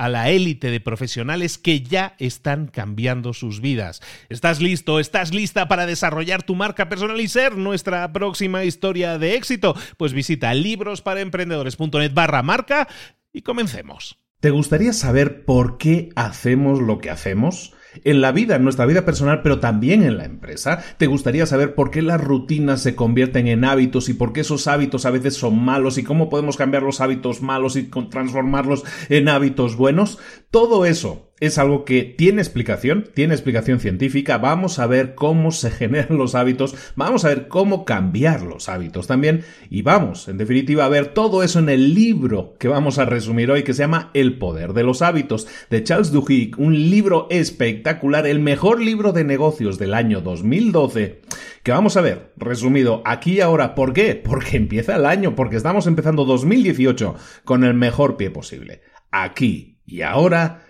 a la élite de profesionales que ya están cambiando sus vidas. ¿Estás listo? ¿Estás lista para desarrollar tu marca personal y ser nuestra próxima historia de éxito? Pues visita librosparaemprendedores.net barra marca y comencemos. ¿Te gustaría saber por qué hacemos lo que hacemos? En la vida, en nuestra vida personal, pero también en la empresa. ¿Te gustaría saber por qué las rutinas se convierten en hábitos y por qué esos hábitos a veces son malos y cómo podemos cambiar los hábitos malos y transformarlos en hábitos buenos? Todo eso es algo que tiene explicación, tiene explicación científica. Vamos a ver cómo se generan los hábitos, vamos a ver cómo cambiar los hábitos también y vamos, en definitiva, a ver todo eso en el libro que vamos a resumir hoy que se llama El poder de los hábitos de Charles Duhigg, un libro espectacular, el mejor libro de negocios del año 2012 que vamos a ver resumido aquí y ahora. ¿Por qué? Porque empieza el año, porque estamos empezando 2018 con el mejor pie posible. Aquí y ahora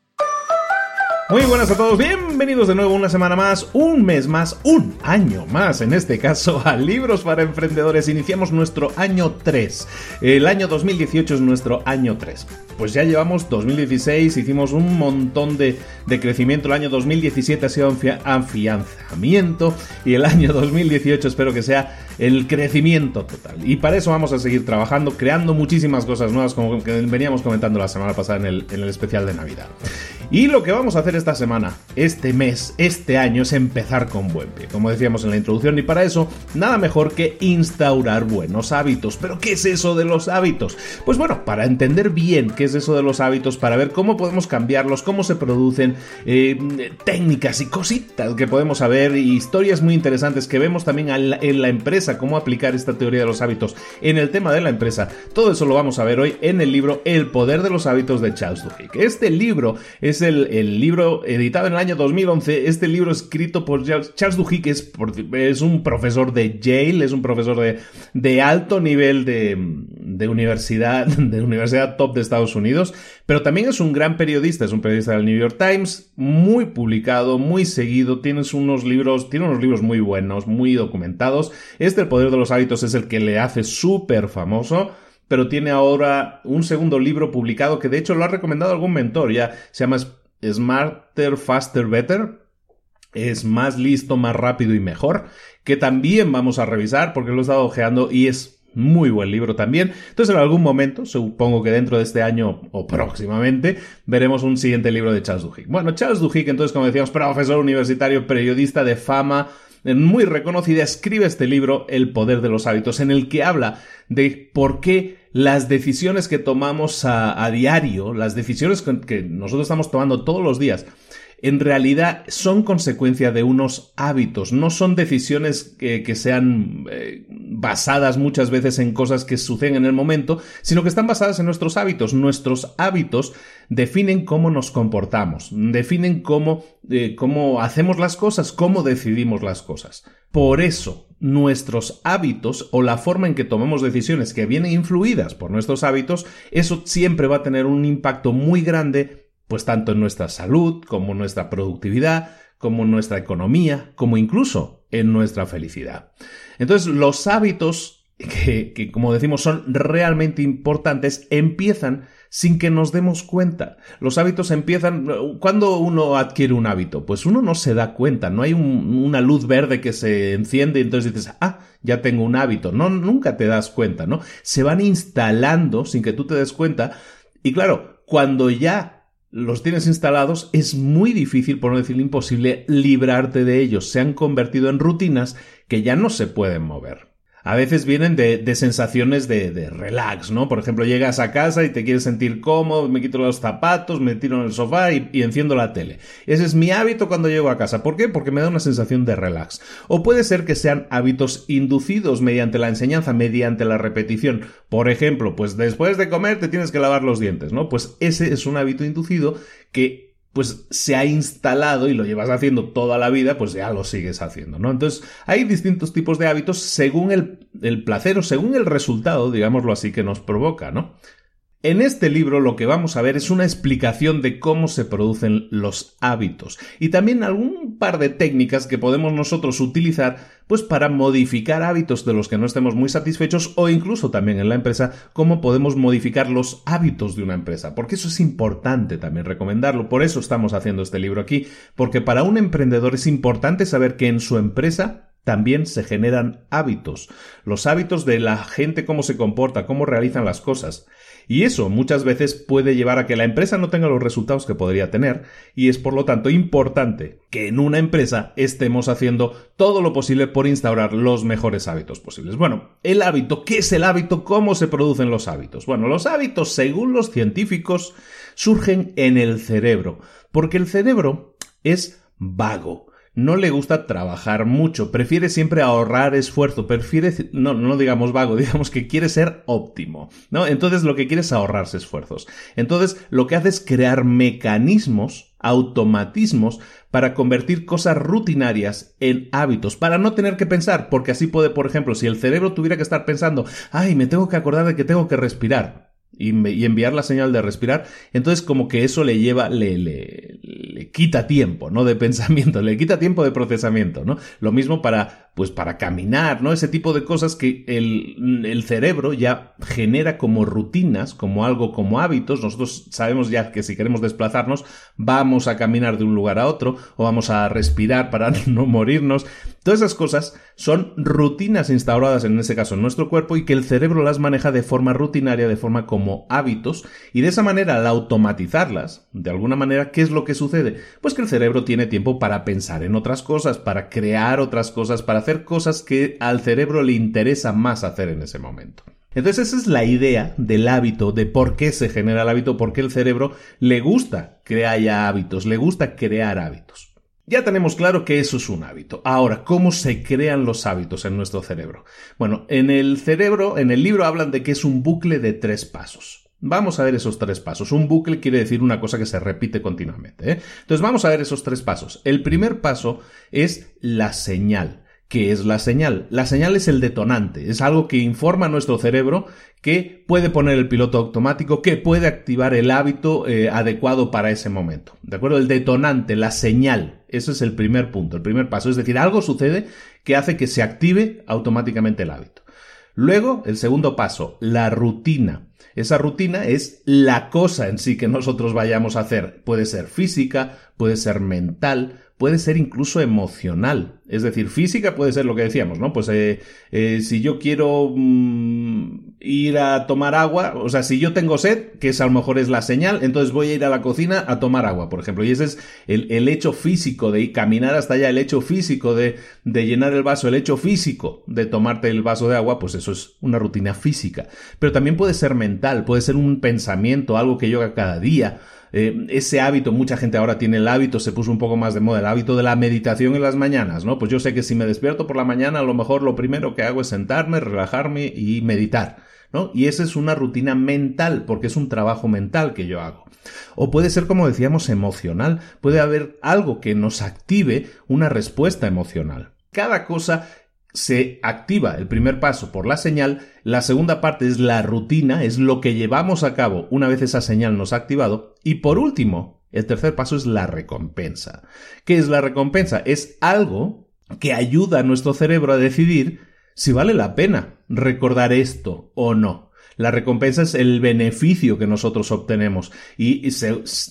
Muy buenas a todos, bienvenidos de nuevo una semana más, un mes más, un año más, en este caso a Libros para Emprendedores. Iniciamos nuestro año 3. El año 2018 es nuestro año 3. Pues ya llevamos 2016, hicimos un montón de, de crecimiento. El año 2017 ha sido afianzamiento y el año 2018 espero que sea el crecimiento total. Y para eso vamos a seguir trabajando, creando muchísimas cosas nuevas, como que veníamos comentando la semana pasada en el, en el especial de Navidad. Y lo que vamos a hacer esta semana, este mes, este año, es empezar con buen pie, como decíamos en la introducción, y para eso, nada mejor que instaurar buenos hábitos. ¿Pero qué es eso de los hábitos? Pues bueno, para entender bien qué es eso de los hábitos, para ver cómo podemos cambiarlos, cómo se producen, eh, técnicas y cositas que podemos saber, y historias muy interesantes que vemos también en la empresa, cómo aplicar esta teoría de los hábitos en el tema de la empresa. Todo eso lo vamos a ver hoy en el libro El poder de los hábitos de Charles Duhigg. Este libro es el, libro editado en el año 2011, este libro escrito por Charles Duhigg, es, es un profesor de Yale, es un profesor de, de alto nivel de, de, universidad, de universidad top de Estados Unidos, pero también es un gran periodista, es un periodista del New York Times, muy publicado, muy seguido, tienes unos libros, tiene unos libros muy buenos, muy documentados. Este, El Poder de los Hábitos, es el que le hace súper famoso pero tiene ahora un segundo libro publicado que de hecho lo ha recomendado algún mentor, ya se llama Smarter, Faster, Better. Es más listo, más rápido y mejor, que también vamos a revisar porque lo he estado ojeando y es muy buen libro también. Entonces, en algún momento, supongo que dentro de este año o próximamente, veremos un siguiente libro de Charles Duhigg. Bueno, Charles Duhigg, entonces, como decíamos, profesor universitario, periodista de fama, muy reconocida, escribe este libro, El poder de los hábitos, en el que habla de por qué las decisiones que tomamos a, diario, las decisiones que nosotros estamos tomando todos los días, en realidad son consecuencia de unos hábitos, no son decisiones que, sean eh, basadas muchas veces en cosas que suceden en el momento, sino que están basadas en nuestros hábitos. Nuestros hábitos definen cómo nos comportamos, definen cómo, eh, cómo hacemos las cosas, cómo decidimos las cosas. Por eso, nuestros hábitos o la forma en que tomamos decisiones que vienen influidas por nuestros hábitos, eso siempre va a tener un impacto muy grande, pues tanto en nuestra salud como en nuestra productividad, como en nuestra economía, como incluso en nuestra felicidad. Entonces, los hábitos que, que como decimos, son realmente importantes, empiezan sin que nos demos cuenta. Los hábitos empiezan... ¿Cuándo uno adquiere un hábito? Pues uno no se da cuenta, no hay una luz verde que se enciende y entonces dices, ah, ya tengo un hábito. No, nunca te das cuenta, ¿no? Se van instalando sin que tú te des cuenta. Y claro, cuando ya los tienes instalados, es muy difícil, por no decir imposible, librarte de ellos. Se han convertido en rutinas que ya no se pueden mover a veces vienen de, sensaciones de, relax, ¿no? Por ejemplo, llegas a casa y te quieres sentir cómodo, me quito los zapatos, me tiro en el sofá y, y, enciendo la tele. Ese es mi hábito cuando llego a casa. ¿Por qué? Porque me da una sensación de relax. O puede ser que sean hábitos inducidos mediante la enseñanza, mediante la repetición. Por ejemplo, pues después de comer te tienes que lavar los dientes, ¿no? Pues ese es un hábito inducido que pues se ha instalado y lo llevas haciendo toda la vida, pues ya lo sigues haciendo, ¿no? Entonces, hay distintos tipos de hábitos según el, el placer o según el resultado, digámoslo así, que nos provoca, ¿no? En este libro lo que vamos a ver es una explicación de cómo se producen los hábitos y también algún par de técnicas que podemos nosotros utilizar pues para modificar hábitos de los que no estemos muy satisfechos o incluso también en la empresa cómo podemos modificar los hábitos de una empresa, porque eso es importante también recomendarlo, por eso estamos haciendo este libro aquí, porque para un emprendedor es importante saber que en su empresa también se generan hábitos, los hábitos de la gente cómo se comporta, cómo realizan las cosas. Y eso muchas veces puede llevar a que la empresa no tenga los resultados que podría tener y es por lo tanto importante que en una empresa estemos haciendo todo lo posible por instaurar los mejores hábitos posibles. Bueno, el hábito, ¿qué es el hábito? ¿Cómo se producen los hábitos? Bueno, los hábitos, según los científicos, surgen en el cerebro, porque el cerebro es vago no le gusta trabajar mucho, prefiere siempre ahorrar esfuerzo, prefiere, no, no digamos vago, digamos que quiere ser óptimo, ¿no? Entonces lo que quiere es ahorrarse esfuerzos. Entonces lo que hace es crear mecanismos, automatismos, para convertir cosas rutinarias en hábitos, para no tener que pensar, porque así puede, por ejemplo, si el cerebro tuviera que estar pensando, ay, me tengo que acordar de que tengo que respirar, y, enviar la señal de respirar, entonces como que eso le lleva, le, le, quita tiempo, ¿no? De pensamiento, le quita tiempo de procesamiento, ¿no? Lo mismo para pues para caminar, ¿no? Ese tipo de cosas que el, el, cerebro ya genera como rutinas, como algo, como hábitos. Nosotros sabemos ya que si queremos desplazarnos, vamos a caminar de un lugar a otro o vamos a respirar para no morirnos. Todas esas cosas son rutinas instauradas en ese caso en nuestro cuerpo y que el cerebro las maneja de forma rutinaria, de forma como hábitos y de esa manera al automatizarlas, de alguna manera, ¿qué es lo que sucede? Pues que el cerebro tiene tiempo para pensar en otras cosas, para crear otras cosas, para hacer cosas que al cerebro le interesa más hacer en ese momento. Entonces esa es la idea del hábito, de por qué se genera el hábito, por qué el cerebro le gusta que haya hábitos, le gusta crear hábitos. Ya tenemos claro que eso es un hábito. Ahora, ¿cómo se crean los hábitos en nuestro cerebro? Bueno, en el cerebro, en el libro hablan de que es un bucle de tres pasos. Vamos a ver esos tres pasos. Un bucle quiere decir una cosa que se repite continuamente. ¿eh? Entonces vamos a ver esos tres pasos. El primer paso es la señal. ¿Qué es la señal? La señal es el detonante, es algo que informa a nuestro cerebro que puede poner el piloto automático, que puede activar el hábito eh, adecuado para ese momento. ¿De acuerdo? El detonante, la señal, ese es el primer punto, el primer paso. Es decir, algo sucede que hace que se active automáticamente el hábito. Luego, el segundo paso, la rutina. Esa rutina es la cosa en sí que nosotros vayamos a hacer. Puede ser física, puede ser mental, puede ser incluso emocional. Es decir, física puede ser lo que decíamos, ¿no? Pues eh, eh, si yo quiero mm, ir a tomar agua, o sea, si yo tengo sed, que esa a lo mejor es la señal, entonces voy a ir a la cocina a tomar agua, por ejemplo. Y ese es el, hecho físico de caminar hasta allá, el hecho físico de, de llenar el vaso, el hecho físico de tomarte el vaso de agua, pues eso es una rutina física. Pero también puede ser mental, puede ser un pensamiento, algo que yo haga cada día. Eh, ese hábito, mucha gente ahora tiene el hábito, se puso un poco más de moda, el hábito de la meditación en las mañanas, ¿no? Pues yo sé que si me despierto por la mañana, a lo mejor lo primero que hago es sentarme, relajarme y meditar, Y esa es una rutina mental, porque es un trabajo mental que yo hago. O puede ser, como decíamos, emocional. Puede haber algo que nos active una respuesta emocional. Cada cosa se activa el primer paso por la señal, la segunda parte es la rutina, es lo que llevamos a cabo una vez esa señal nos ha activado, y por último, el tercer paso es la recompensa. ¿Qué es la recompensa? Es algo que ayuda a nuestro cerebro a decidir si vale la pena recordar esto o no. La recompensa es el beneficio que nosotros obtenemos. Y,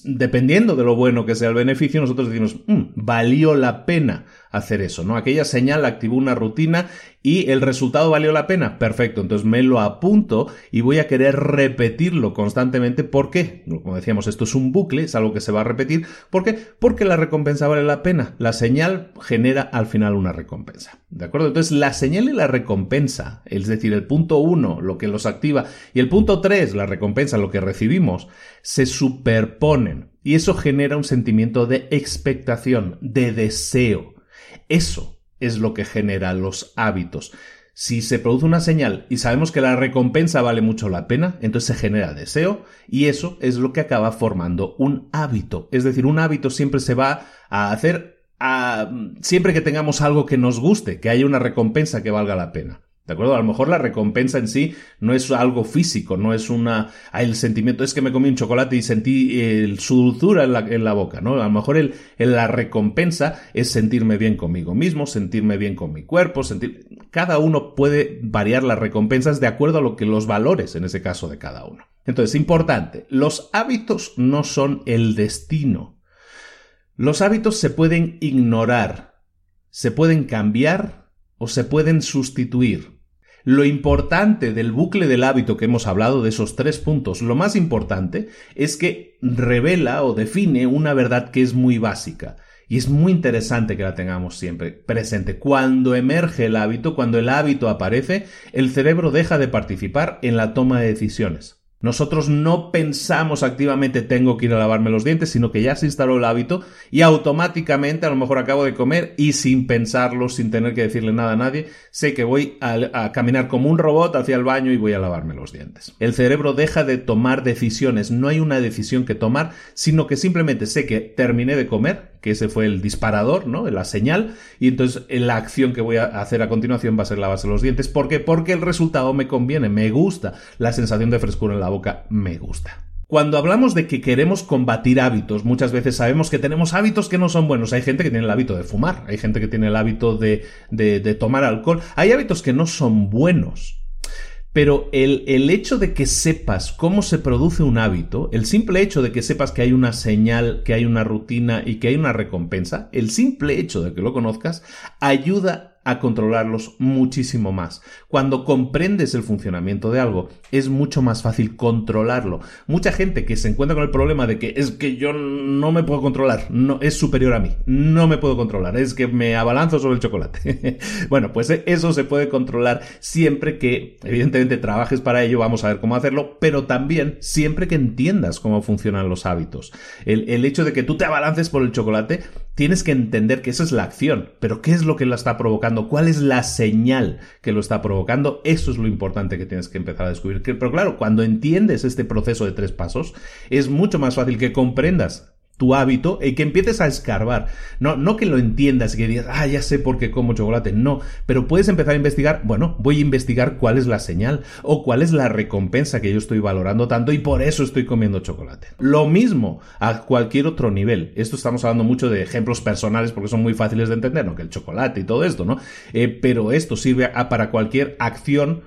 dependiendo de lo bueno que sea el beneficio, nosotros decimos, mm, valió la pena hacer eso, ¿no? Aquella señal activó una rutina y el resultado valió la pena. Perfecto, entonces me lo apunto y voy a querer repetirlo constantemente. ¿Por qué? Como decíamos, esto es un bucle, es algo que se va a repetir. ¿Por qué? Porque la recompensa vale la pena. La señal genera al final una recompensa. ¿De acuerdo? Entonces la señal y la recompensa, es decir, el punto uno, lo que los activa, y el punto tres, la recompensa, lo que recibimos, se superponen. Y eso genera un sentimiento de expectación, de deseo. Eso es lo que genera los hábitos. Si se produce una señal y sabemos que la recompensa vale mucho la pena, entonces se genera deseo y eso es lo que acaba formando un hábito. Es decir, un hábito siempre se va a hacer a, siempre que tengamos algo que nos guste, que haya una recompensa que valga la pena. ¿De acuerdo? A lo mejor la recompensa en sí no es algo físico, no es una. el sentimiento es que me comí un chocolate y sentí el, su dulzura en la, en la, boca, ¿no? A lo mejor el, la recompensa es sentirme bien conmigo mismo, sentirme bien con mi cuerpo, sentir. Cada uno puede variar las recompensas de acuerdo a lo que los valores, en ese caso, de cada uno. Entonces, importante, los hábitos no son el destino. Los hábitos se pueden ignorar, se pueden cambiar o se pueden sustituir. Lo importante del bucle del hábito que hemos hablado, de esos tres puntos, lo más importante es que revela o define una verdad que es muy básica. Y es muy interesante que la tengamos siempre presente. Cuando emerge el hábito, cuando el hábito aparece, el cerebro deja de participar en la toma de decisiones. Nosotros no pensamos activamente tengo que ir a lavarme los dientes, sino que ya se instaló el hábito y automáticamente a lo mejor acabo de comer y sin pensarlo, sin tener que decirle nada a nadie, sé que voy a, caminar como un robot hacia el baño y voy a lavarme los dientes. El cerebro deja de tomar decisiones, no hay una decisión que tomar, sino que simplemente sé que terminé de comer, que ese fue el disparador, ¿no? La señal, y entonces la acción que voy a hacer a continuación va a ser lavarse los dientes. ¿Por qué? Porque el resultado me conviene, me gusta la sensación de frescura en la boca me gusta. Cuando hablamos de que queremos combatir hábitos, muchas veces sabemos que tenemos hábitos que no son buenos. Hay gente que tiene el hábito de fumar, hay gente que tiene el hábito de, de, tomar alcohol. Hay hábitos que no son buenos. Pero el, el, hecho de que sepas cómo se produce un hábito, el simple hecho de que sepas que hay una señal, que hay una rutina y que hay una recompensa, el simple hecho de que lo conozcas, ayuda a controlarlos muchísimo más. Cuando comprendes el funcionamiento de algo, es mucho más fácil controlarlo. Mucha gente que se encuentra con el problema de que es que yo no me puedo controlar, no es superior a mí, no me puedo controlar, es que me abalanzo sobre el chocolate. bueno, pues eso se puede controlar siempre que evidentemente trabajes para ello, vamos a ver cómo hacerlo, pero también siempre que entiendas cómo funcionan los hábitos. El, el hecho de que tú te abalances por el chocolate tienes que entender que esa es la acción, pero ¿qué es lo que la está provocando? ¿Cuál es la señal que lo está provocando? Eso es lo importante que tienes que empezar a descubrir. Pero claro, cuando entiendes este proceso de tres pasos, es mucho más fácil que comprendas tu hábito y que empieces a escarbar. No, no que lo entiendas y que digas, ah, ya sé por qué como chocolate. No, pero puedes empezar a investigar, bueno, voy a investigar cuál es la señal o cuál es la recompensa que yo estoy valorando tanto y por eso estoy comiendo chocolate. Lo mismo a cualquier otro nivel. Esto estamos hablando mucho de ejemplos personales porque son muy fáciles de entender, ¿no? Que el chocolate y todo esto, ¿no? Eh, pero esto sirve para cualquier acción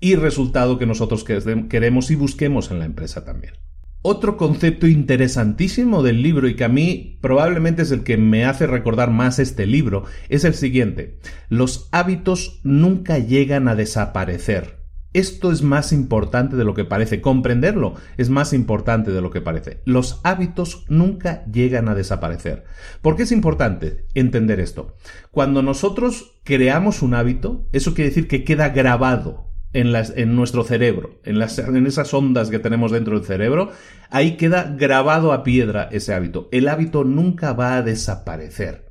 y resultado que nosotros queremos y busquemos en la empresa también. Otro concepto interesantísimo del libro y que a mí probablemente es el que me hace recordar más este libro es el siguiente. Los hábitos nunca llegan a desaparecer. Esto es más importante de lo que parece. Comprenderlo es más importante de lo que parece. Los hábitos nunca llegan a desaparecer. ¿Por qué es importante entender esto? Cuando nosotros creamos un hábito, eso quiere decir que queda grabado en, nuestro cerebro, en esas ondas que tenemos dentro del cerebro, ahí queda grabado a piedra ese hábito. El hábito nunca va a desaparecer.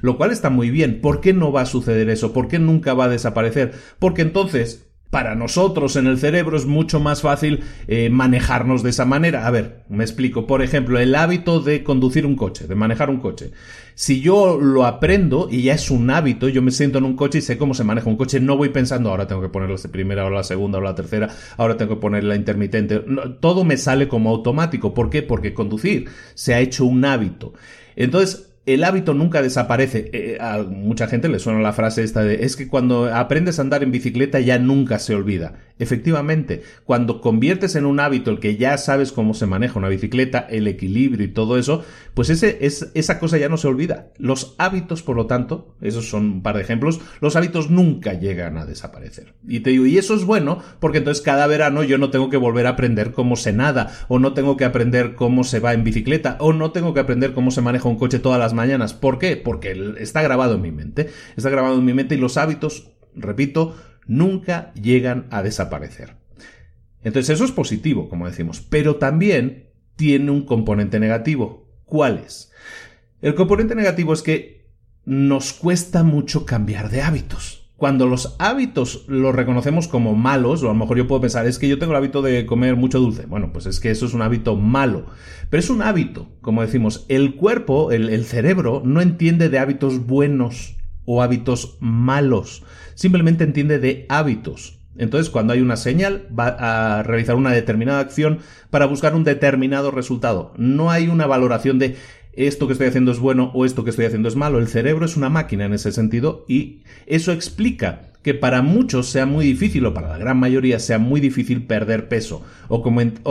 Lo cual está muy bien. ¿Por qué no va a suceder eso? ¿Por qué nunca va a desaparecer? Porque entonces para nosotros en el cerebro es mucho más fácil eh, manejarnos de esa manera. A ver, me explico. Por ejemplo, el hábito de conducir un coche, de manejar un coche. Si yo lo aprendo y ya es un hábito, yo me siento en un coche y sé cómo se maneja un coche, no voy pensando ahora tengo que poner la primera o la segunda o la tercera, ahora tengo que poner la intermitente. todo me sale como automático. ¿Por qué? Porque conducir se ha hecho un hábito. Entonces, el hábito nunca desaparece. Eh, a mucha gente le suena la frase esta de es que cuando aprendes a andar en bicicleta ya nunca se olvida. Efectivamente, cuando conviertes en un hábito el que ya sabes cómo se maneja una bicicleta, el equilibrio y todo eso, pues ese, es, esa cosa ya no se olvida. Los hábitos, por lo tanto, esos son un par de ejemplos, los hábitos nunca llegan a desaparecer. Y te digo, y eso es bueno porque entonces cada verano yo no tengo que volver a aprender cómo se nada, o no tengo que aprender cómo se va en bicicleta, o no tengo que aprender cómo se maneja un coche todas las mañanas. ¿Por qué? Porque está grabado en mi mente. Está grabado en mi mente y los hábitos, repito, nunca llegan a desaparecer. Entonces eso es positivo, como decimos, pero también tiene un componente negativo. ¿Cuál es? El componente negativo es que nos cuesta mucho cambiar de hábitos cuando los hábitos los reconocemos como malos, o a lo mejor yo puedo pensar, es que yo tengo el hábito de comer mucho dulce. Bueno, pues es que eso es un hábito malo. Pero es un hábito, como decimos, el cuerpo, el, cerebro, no entiende de hábitos buenos o hábitos malos. Simplemente entiende de hábitos. Entonces, cuando hay una señal, va a realizar una determinada acción para buscar un determinado resultado. No hay una valoración de esto que estoy haciendo es bueno o esto que estoy haciendo es malo. El cerebro es una máquina en ese sentido y eso explica que para muchos sea muy difícil, o para la gran mayoría sea muy difícil perder peso o,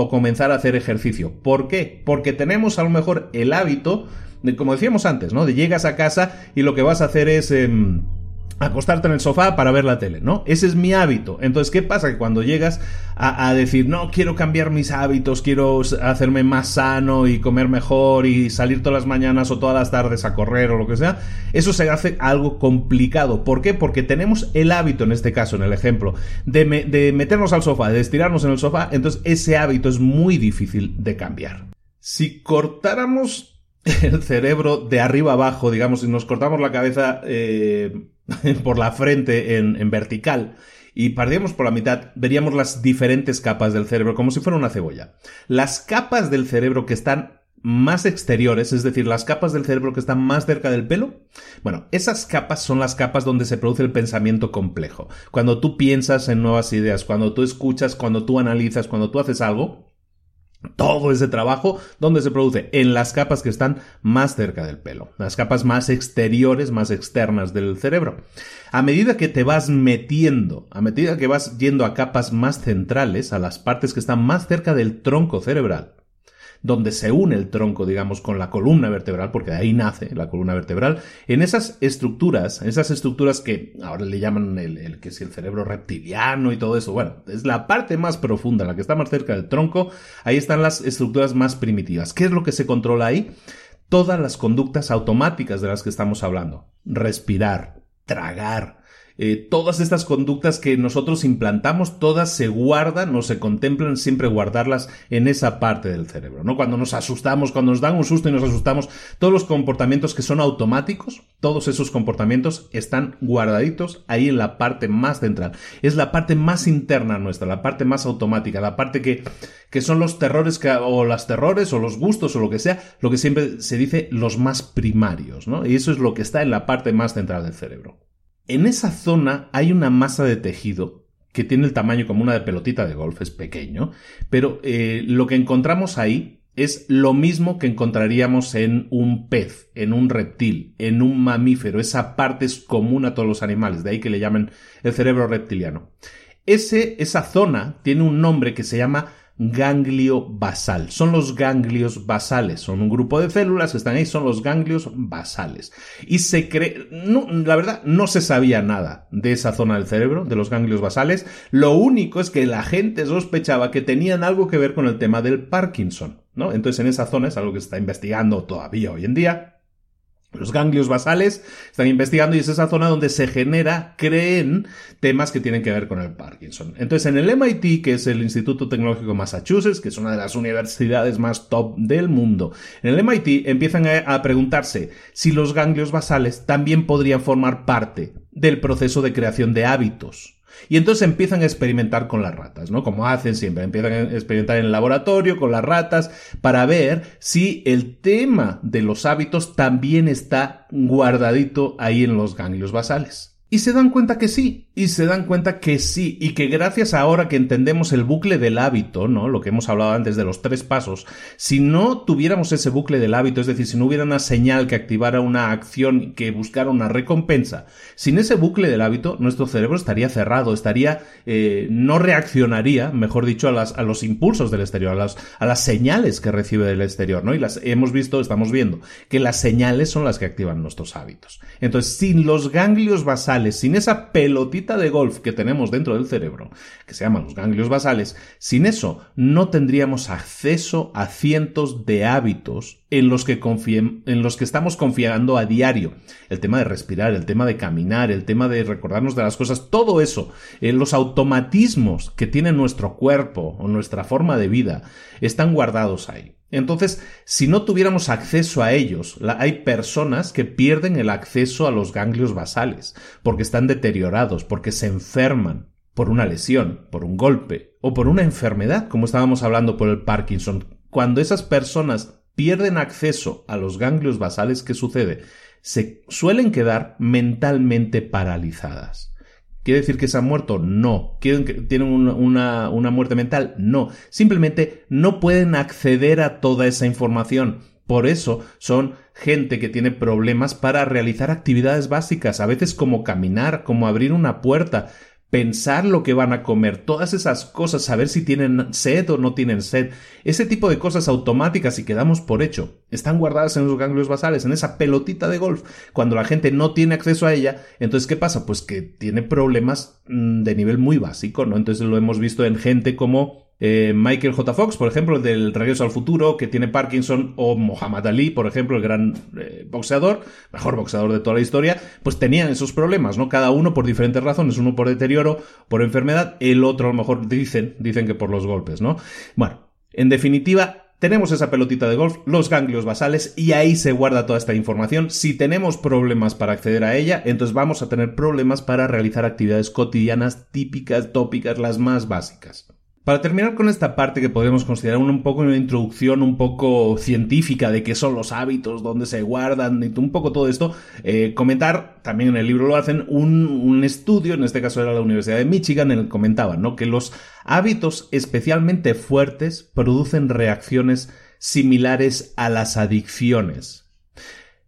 comenzar a hacer ejercicio. ¿Por qué? Porque tenemos a lo mejor el hábito, de, como decíamos antes, ¿no? De llegas a casa y lo que vas a hacer es... Em, acostarte en el sofá para ver la tele, ¿no? Ese es mi hábito. Entonces, ¿qué pasa? Que cuando llegas a, decir, no, quiero cambiar mis hábitos, quiero hacerme más sano y comer mejor y salir todas las mañanas o todas las tardes a correr o lo que sea, eso se hace algo complicado. ¿Por qué? Porque tenemos el hábito, en este caso, en el ejemplo, de, meternos al sofá, de estirarnos en el sofá, entonces ese hábito es muy difícil de cambiar. Si cortáramos el cerebro de arriba abajo, digamos, si nos cortamos la cabeza eh, por la frente en, vertical y partiéramos por la mitad, veríamos las diferentes capas del cerebro, como si fuera una cebolla. Las capas del cerebro que están más exteriores, es decir, las capas del cerebro que están más cerca del pelo, bueno, esas capas son las capas donde se produce el pensamiento complejo. Cuando tú piensas en nuevas ideas, cuando tú escuchas, cuando tú analizas, cuando tú haces algo, todo ese trabajo, ¿dónde se produce? En las capas que están más cerca del pelo, las capas más exteriores, más externas del cerebro. A medida que te vas metiendo, a medida que vas yendo a capas más centrales, a las partes que están más cerca del tronco cerebral, donde se une el tronco, digamos, con la columna vertebral, porque de ahí nace la columna vertebral, en esas estructuras, esas estructuras que ahora le llaman el, que es el cerebro reptiliano y todo eso, bueno, es la parte más profunda, la que está más cerca del tronco, ahí están las estructuras más primitivas. ¿Qué es lo que se controla ahí? Todas las conductas automáticas de las que estamos hablando. Respirar, tragar, eh, todas estas conductas que nosotros implantamos, todas se guardan o se contemplan siempre guardarlas en esa parte del cerebro, ¿no? Cuando nos asustamos, cuando nos dan un susto y nos asustamos, todos los comportamientos que son automáticos, todos esos comportamientos están guardaditos ahí en la parte más central. Es la parte más interna nuestra, la parte más automática, la parte que, que son los terrores o las terrores o los gustos o lo que sea, lo que siempre se dice los más primarios, ¿no? Y eso es lo que está en la parte más central del cerebro. En esa zona hay una masa de tejido que tiene el tamaño como una de pelotita de golf, es pequeño, pero eh, lo que encontramos ahí es lo mismo que encontraríamos en un pez, en un reptil, en un mamífero. Esa parte es común a todos los animales, de ahí que le llamen el cerebro reptiliano. Ese, esa zona tiene un nombre que se llama ganglio basal. Son los ganglios basales. Son un grupo de células que están ahí, son los ganglios basales. Y se cree, no, la verdad, no se sabía nada de esa zona del cerebro, de los ganglios basales. Lo único es que la gente sospechaba que tenían algo que ver con el tema del Parkinson, ¿no? Entonces en esa zona es algo que se está investigando todavía hoy en día los ganglios basales están investigando y es esa zona donde se genera, creen, temas que tienen que ver con el Parkinson. Entonces, en el MIT, que es el Instituto Tecnológico de Massachusetts, que es una de las universidades más top del mundo, en el MIT empiezan a preguntarse si los ganglios basales también podrían formar parte del proceso de creación de hábitos. Y entonces empiezan a experimentar con las ratas, ¿no? Como hacen siempre, empiezan a experimentar en el laboratorio con las ratas para ver si el tema de los hábitos también está guardadito ahí en los ganglios basales. Y se dan cuenta que sí, y se dan cuenta que sí, y que gracias ahora que entendemos el bucle del hábito, ¿no? Lo que hemos hablado antes de los tres pasos, si no tuviéramos ese bucle del hábito, es decir, si no hubiera una señal que activara una acción que buscara una recompensa, sin ese bucle del hábito, nuestro cerebro estaría cerrado, estaría, eh, no reaccionaría, mejor dicho, a, las, a los impulsos del exterior, a las, a las señales que recibe del exterior, ¿no? Y las hemos visto, estamos viendo, que las señales son las que activan nuestros hábitos. Entonces, sin los ganglios basales, sin esa pelotita de golf que tenemos dentro del cerebro, que se llaman los ganglios basales, sin eso no tendríamos acceso a cientos de hábitos en los que, en los que estamos confiando a diario. El tema de respirar, el tema de caminar, el tema de recordarnos de las cosas, todo eso, eh, los automatismos que tiene nuestro cuerpo o nuestra forma de vida, están guardados ahí. Entonces, si no tuviéramos acceso a ellos, hay personas que pierden el acceso a los ganglios basales, porque están deteriorados, porque se enferman por una lesión, por un golpe o por una enfermedad, como estábamos hablando por el Parkinson. Cuando esas personas pierden acceso a los ganglios basales, ¿qué sucede? Se suelen quedar mentalmente paralizadas. ¿Quiere decir que se han muerto? No. ¿Tienen una, una, muerte mental? No. Simplemente no pueden acceder a toda esa información. Por eso son gente que tiene problemas para realizar actividades básicas, a veces como caminar, como abrir una puerta pensar lo que van a comer, todas esas cosas, saber si tienen sed o no tienen sed, ese tipo de cosas automáticas y que damos por hecho, están guardadas en los ganglios basales, en esa pelotita de golf. Cuando la gente no tiene acceso a ella, entonces ¿qué pasa? Pues que tiene problemas mm, de nivel muy básico, ¿no? Entonces lo hemos visto en gente como eh, Michael J. Fox, por ejemplo, del Regreso al Futuro, que tiene Parkinson, o Muhammad Ali, por ejemplo, el gran eh, boxeador, mejor boxeador de toda la historia, pues tenían esos problemas, ¿no? Cada uno por diferentes razones, uno por deterioro, por enfermedad, el otro a lo mejor dicen, dicen que por los golpes, ¿no? Bueno, en definitiva, tenemos esa pelotita de golf, los ganglios basales, y ahí se guarda toda esta información. Si tenemos problemas para acceder a ella, entonces vamos a tener problemas para realizar actividades cotidianas típicas, tópicas, las más básicas. Para terminar con esta parte que podemos considerar un poco una introducción un poco científica de qué son los hábitos, dónde se guardan y un poco todo esto, eh, comentar, también en el libro lo hacen, un, estudio, en este caso era la Universidad de Michigan, en el que comentaban ¿no? que los hábitos especialmente fuertes producen reacciones similares a las adicciones.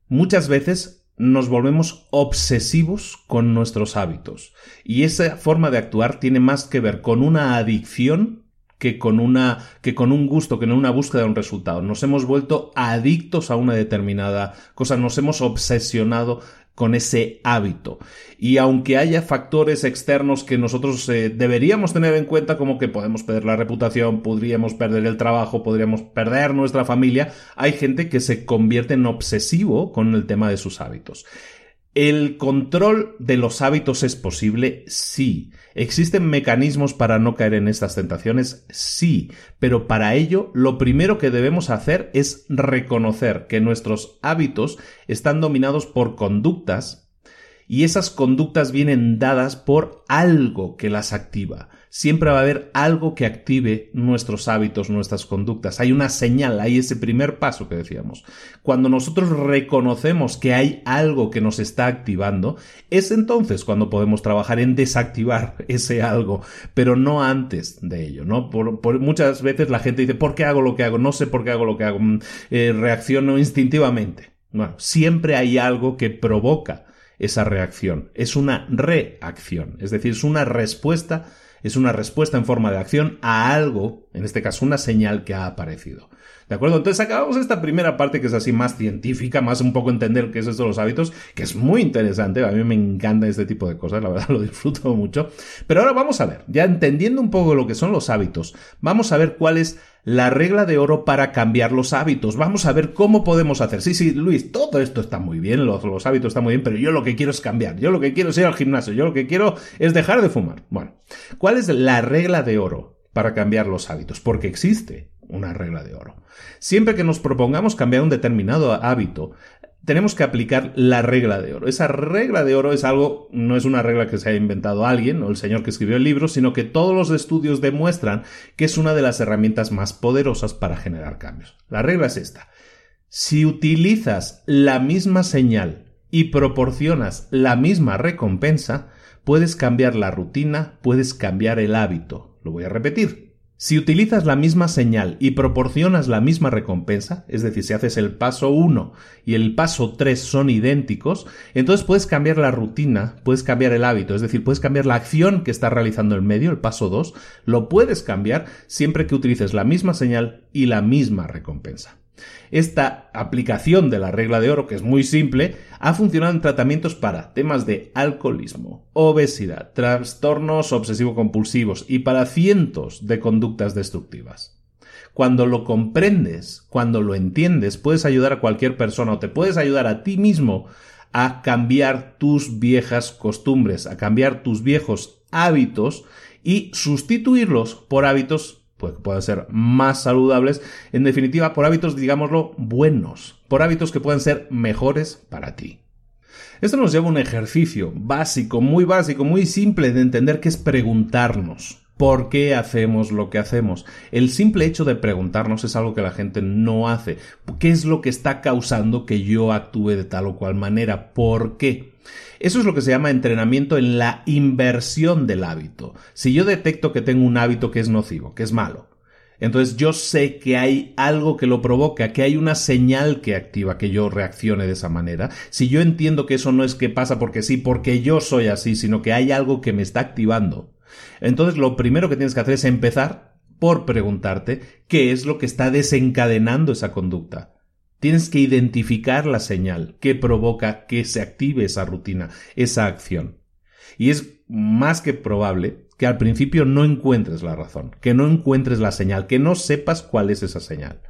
Muchas veces nos volvemos obsesivos con nuestros hábitos. Y esa forma de actuar tiene más que ver con una adicción que con una que con un gusto, que no una búsqueda de un resultado. Nos hemos vuelto adictos a una determinada cosa, nos hemos obsesionado con ese hábito. Y aunque haya factores externos que nosotros eh, deberíamos tener en cuenta, como que podemos perder la reputación, podríamos perder el trabajo, podríamos perder nuestra familia, hay gente que se convierte en obsesivo con el tema de sus hábitos. ¿El control de los hábitos es posible? Sí. ¿Existen mecanismos para no caer en estas tentaciones? Sí. Pero para ello, lo primero que debemos hacer es reconocer que nuestros hábitos están dominados por conductas y esas conductas vienen dadas por algo que las activa siempre va a haber algo que active nuestros hábitos, nuestras conductas. Hay una señal, hay ese primer paso que decíamos. Cuando nosotros reconocemos que hay algo que nos está activando, es entonces cuando podemos trabajar en desactivar ese algo, pero no antes de ello, ¿no? Muchas veces la gente dice, ¿por qué hago lo que hago? No sé por qué hago lo que hago. Mm, eh, reacciono instintivamente. Bueno, siempre hay algo que provoca esa reacción. Es una reacción, es decir, es una respuesta es una respuesta en forma de acción a algo, en este caso una señal que ha aparecido. ¿De acuerdo? Entonces acabamos esta primera parte que es así más científica, más un poco entender qué es esto de los hábitos, que es muy interesante. A mí me encanta este tipo de cosas, la verdad lo disfruto mucho. Pero ahora vamos a ver, ya entendiendo un poco lo que son los hábitos, vamos a ver cuál es la regla de oro para cambiar los hábitos. Vamos a ver cómo podemos hacer. Sí, sí, Luis, todo esto está muy bien, los, los, hábitos están muy bien, pero yo lo que quiero es cambiar. Yo lo que quiero es ir al gimnasio. Yo lo que quiero es dejar de fumar. Bueno, ¿cuál es la regla de oro para cambiar los hábitos? Porque existe una regla de oro. Siempre que nos propongamos cambiar un determinado hábito, tenemos que aplicar la regla de oro. Esa regla de oro es algo, no es una regla que se haya inventado alguien o el señor que escribió el libro, sino que todos los estudios demuestran que es una de las herramientas más poderosas para generar cambios. La regla es esta. Si utilizas la misma señal y proporcionas la misma recompensa, puedes cambiar la rutina, puedes cambiar el hábito. Lo voy a repetir. Si utilizas la misma señal y proporcionas la misma recompensa, es decir, si haces el paso 1 y el paso 3 son idénticos, entonces puedes cambiar la rutina, puedes cambiar el hábito, es decir, puedes cambiar la acción que está realizando el medio, el paso 2, lo puedes cambiar siempre que utilices la misma señal y la misma recompensa. Esta aplicación de la regla de oro, que es muy simple, ha funcionado en tratamientos para temas de alcoholismo, obesidad, trastornos obsesivo-compulsivos y para cientos de conductas destructivas. Cuando lo comprendes, cuando lo entiendes, puedes ayudar a cualquier persona o te puedes ayudar a ti mismo a cambiar tus viejas costumbres, a cambiar tus viejos hábitos y sustituirlos por hábitos pues, puedan ser más saludables, en definitiva, por hábitos, digámoslo, buenos, por hábitos que puedan ser mejores para ti. Esto nos lleva a un ejercicio básico, muy básico, muy simple de entender que es preguntarnos. ¿Por qué hacemos lo que hacemos? El simple hecho de preguntarnos es algo que la gente no hace. ¿Qué es lo que está causando que yo actúe de tal o cual manera? ¿Por qué? Eso es lo que se llama entrenamiento en la inversión del hábito. Si yo detecto que tengo un hábito que es nocivo, que es malo, entonces yo sé que hay algo que lo provoca, que hay una señal que activa que yo reaccione de esa manera. Si yo entiendo que eso no es que pasa porque sí, porque yo soy así, sino que hay algo que me está activando, entonces lo primero que tienes que hacer es empezar por preguntarte qué es lo que está desencadenando esa conducta. Tienes que identificar la señal que provoca que se active esa rutina, esa acción. Y es más que probable que al principio no encuentres la razón, que no encuentres la señal, que no sepas cuál es esa señal.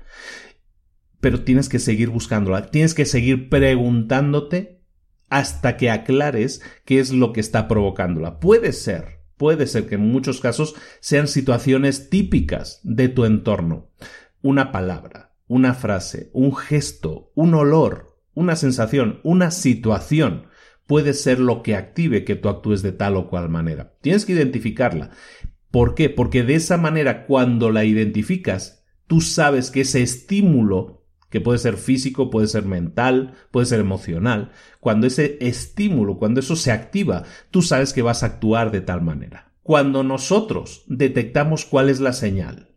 Pero tienes que seguir buscándola, tienes que seguir preguntándote hasta que aclares qué es lo que está provocándola. Puede ser Puede ser que en muchos casos sean situaciones típicas de tu entorno. Una palabra, una frase, un gesto, un olor, una sensación, una situación puede ser lo que active que tú actúes de tal o cual manera. Tienes que identificarla. ¿Por qué? Porque de esa manera, cuando la identificas, tú sabes que ese estímulo que puede ser físico, puede ser mental, puede ser emocional. Cuando ese estímulo, cuando eso se activa, tú sabes que vas a actuar de tal manera. Cuando nosotros detectamos cuál es la señal,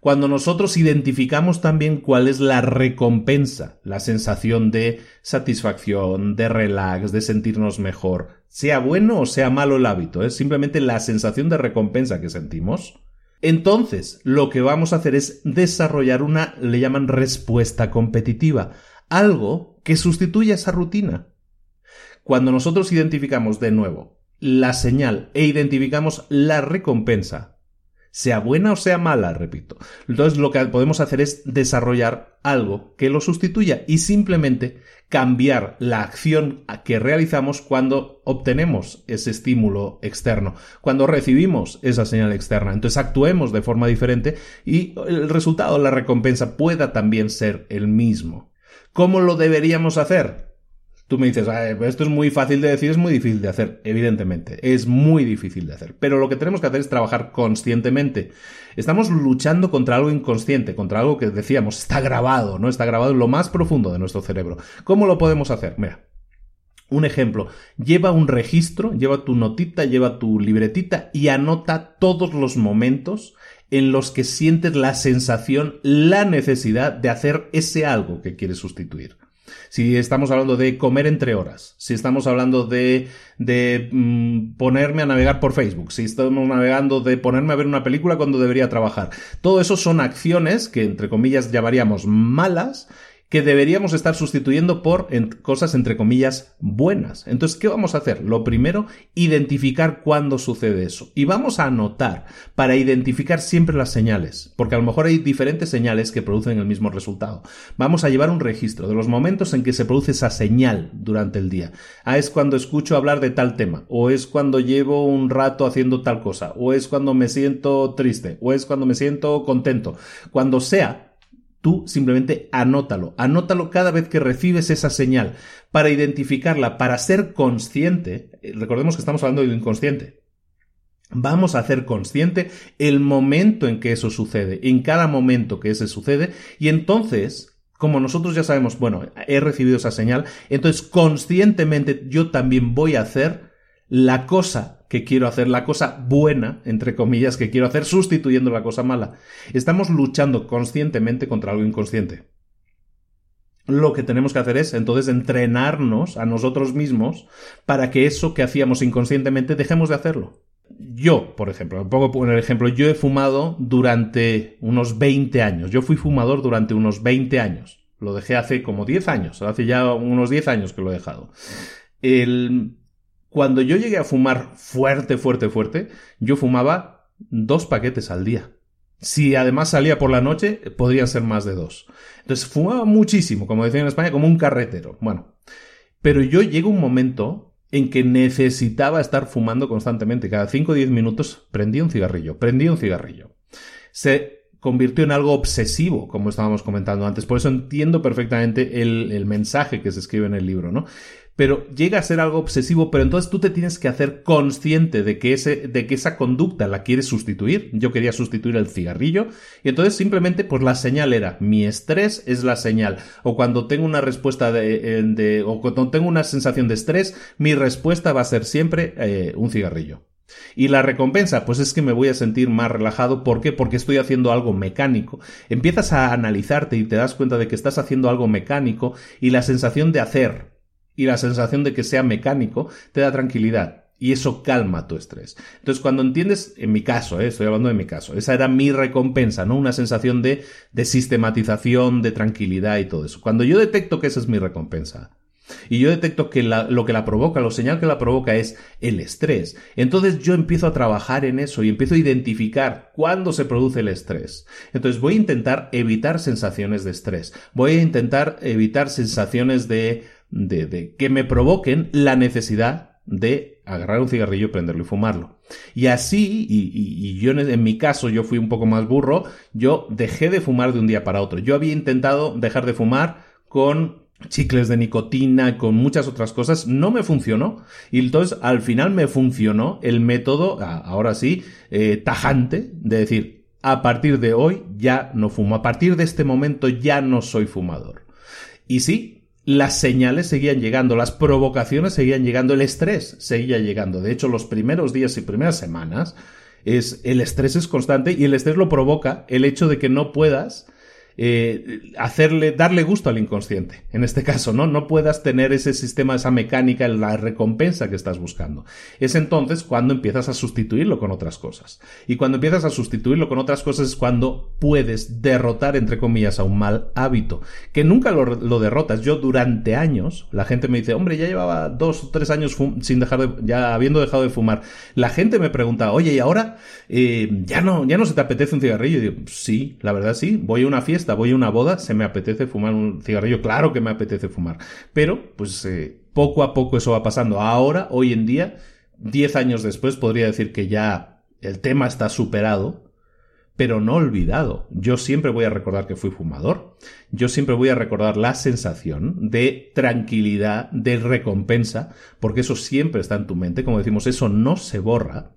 cuando nosotros identificamos también cuál es la recompensa, la sensación de satisfacción, de relax, de sentirnos mejor, sea bueno o sea malo el hábito, es simplemente la sensación de recompensa que sentimos, entonces, lo que vamos a hacer es desarrollar una, le llaman respuesta competitiva, algo que sustituya esa rutina. Cuando nosotros identificamos de nuevo la señal e identificamos la recompensa, sea buena o sea mala, repito. Entonces lo que podemos hacer es desarrollar algo que lo sustituya y simplemente cambiar la acción que realizamos cuando obtenemos ese estímulo externo, cuando recibimos esa señal externa. Entonces actuemos de forma diferente y el resultado, la recompensa pueda también ser el mismo. ¿Cómo lo deberíamos hacer? Tú me dices, esto es muy fácil de decir, es muy difícil de hacer. Evidentemente, es muy difícil de hacer. Pero lo que tenemos que hacer es trabajar conscientemente. Estamos luchando contra algo inconsciente, contra algo que decíamos, está grabado, ¿no? Está grabado en lo más profundo de nuestro cerebro. ¿Cómo lo podemos hacer? Mira, un ejemplo, lleva un registro, lleva tu notita, lleva tu libretita y anota todos los momentos en los que sientes la sensación, la necesidad de hacer ese algo que quieres sustituir si estamos hablando de comer entre horas, si estamos hablando de, de mm, ponerme a navegar por Facebook, si estamos navegando de ponerme a ver una película cuando debería trabajar. Todo eso son acciones que, entre comillas, llamaríamos malas que deberíamos estar sustituyendo por cosas entre comillas buenas. Entonces, ¿qué vamos a hacer? Lo primero, identificar cuándo sucede eso. Y vamos a anotar para identificar siempre las señales, porque a lo mejor hay diferentes señales que producen el mismo resultado. Vamos a llevar un registro de los momentos en que se produce esa señal durante el día. Ah, es cuando escucho hablar de tal tema, o es cuando llevo un rato haciendo tal cosa, o es cuando me siento triste, o es cuando me siento contento. Cuando sea, Tú simplemente anótalo, anótalo cada vez que recibes esa señal para identificarla, para ser consciente. Eh, recordemos que estamos hablando de inconsciente. Vamos a hacer consciente el momento en que eso sucede, en cada momento que ese sucede, y entonces, como nosotros ya sabemos, bueno, he recibido esa señal, entonces conscientemente yo también voy a hacer la cosa que quiero hacer, la cosa buena, entre comillas, que quiero hacer sustituyendo la cosa mala. Estamos luchando conscientemente contra algo inconsciente. Lo que tenemos que hacer es entonces entrenarnos a nosotros mismos para que eso que hacíamos inconscientemente dejemos de hacerlo. Yo, por ejemplo, pongo el ejemplo, yo he fumado durante unos 20 años. Yo fui fumador durante unos 20 años. Lo dejé hace como 10 años, hace ya unos 10 años que lo he dejado. El, cuando yo llegué a fumar fuerte, fuerte, fuerte, yo fumaba dos paquetes al día. Si además salía por la noche, podrían ser más de dos. Entonces fumaba muchísimo, como decían en España, como un carretero. Bueno, pero yo llego un momento en que necesitaba estar fumando constantemente. Cada 5 o 10 minutos prendía un cigarrillo, prendía un cigarrillo. Se convirtió en algo obsesivo, como estábamos comentando antes. Por eso entiendo perfectamente el, el mensaje que se escribe en el libro, ¿no? Pero llega a ser algo obsesivo, pero entonces tú te tienes que hacer consciente de que, ese, de que esa conducta la quieres sustituir. Yo quería sustituir el cigarrillo y entonces simplemente pues la señal era mi estrés es la señal o cuando tengo una respuesta de, de o cuando tengo una sensación de estrés mi respuesta va a ser siempre eh, un cigarrillo. Y la recompensa, pues es que me voy a sentir más relajado. ¿Por qué? Porque estoy haciendo algo mecánico. Empiezas a analizarte y te das cuenta de que estás haciendo algo mecánico y la sensación de hacer y la sensación de que sea mecánico te da tranquilidad. Y eso calma tu estrés. Entonces, cuando entiendes, en mi caso, eh, estoy hablando de mi caso, esa era mi recompensa, ¿no? Una sensación de, de sistematización, de tranquilidad y todo eso. Cuando yo detecto que esa es mi recompensa, y yo detecto que lo que la provoca, lo señal que la provoca es el estrés. Entonces yo empiezo a trabajar en eso y empiezo a identificar cuándo se produce el estrés. Entonces voy a intentar evitar sensaciones de estrés. Voy a intentar evitar sensaciones de que me provoquen la necesidad de agarrar un cigarrillo, prenderlo y fumarlo. Y así, y, yo en, mi caso, yo fui un poco más burro, yo dejé de fumar de un día para otro. Yo había intentado dejar de fumar con chicles de nicotina, con muchas otras cosas, no me funcionó. Y entonces al final me funcionó el método, ahora sí, eh, tajante, de decir, a partir de hoy ya no fumo, a partir de este momento ya no soy fumador. Y sí, las señales seguían llegando, las provocaciones seguían llegando, el estrés seguía llegando. De hecho, los primeros días y primeras semanas es el estrés es constante y el estrés lo provoca el hecho de que no puedas eh, hacerle, darle gusto al inconsciente. En este caso, ¿no? No puedas tener ese sistema, esa mecánica, la recompensa que estás buscando. Es entonces cuando empiezas a sustituirlo con otras cosas. Y cuando empiezas a sustituirlo con otras cosas es cuando puedes derrotar, entre comillas, a un mal hábito. Que nunca lo, derrotas. Yo durante años, la gente me dice, hombre, ya llevaba dos o tres años sin dejar de, ya habiendo dejado de fumar. La gente me pregunta, oye, ¿y ahora eh, ya no, ya no se te apetece un cigarrillo? Y digo, sí, la verdad sí. Voy a una fiesta, voy a una boda, se me apetece fumar un cigarrillo. Claro que me apetece fumar. Pero, pues, eh, poco a poco eso va pasando. Ahora, hoy en día, diez años después, podría decir que ya el tema está superado pero no olvidado. Yo siempre voy a recordar que fui fumador. Yo siempre voy a recordar la sensación de tranquilidad, de recompensa, porque eso siempre está en tu mente. Como decimos, eso no se borra.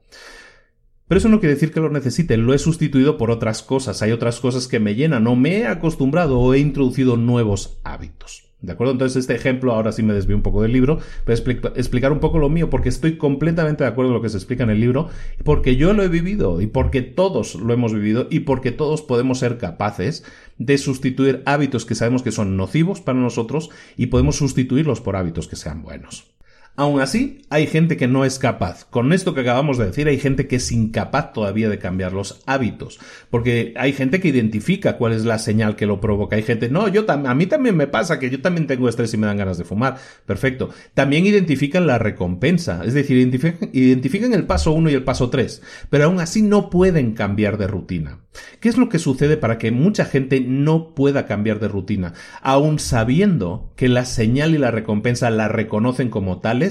Pero eso no quiere decir que lo necesite, lo he sustituido por otras cosas, hay otras cosas que me llenan, o me he acostumbrado o he introducido nuevos hábitos. ¿De acuerdo? Entonces este ejemplo, ahora sí me desvío un poco del libro, pero explicar un poco lo mío, porque estoy completamente de acuerdo con lo que se explica en el libro, porque yo lo he vivido y porque todos lo hemos vivido y porque todos podemos ser capaces de sustituir hábitos que sabemos que son nocivos para nosotros y podemos sustituirlos por hábitos que sean buenos. Aún así, hay gente que no es capaz. Con esto que acabamos de decir, hay gente que es incapaz todavía de cambiar los hábitos. Porque hay gente que identifica cuál es la señal que lo provoca. Hay gente, no, yo a mí también me pasa que yo también tengo estrés y me dan ganas de fumar. Perfecto. También identifican la recompensa. Es decir, identifican, el paso 1 y el paso 3. Pero aún así no pueden cambiar de rutina. ¿Qué es lo que sucede para que mucha gente no pueda cambiar de rutina? Aún sabiendo que la señal y la recompensa la reconocen como tales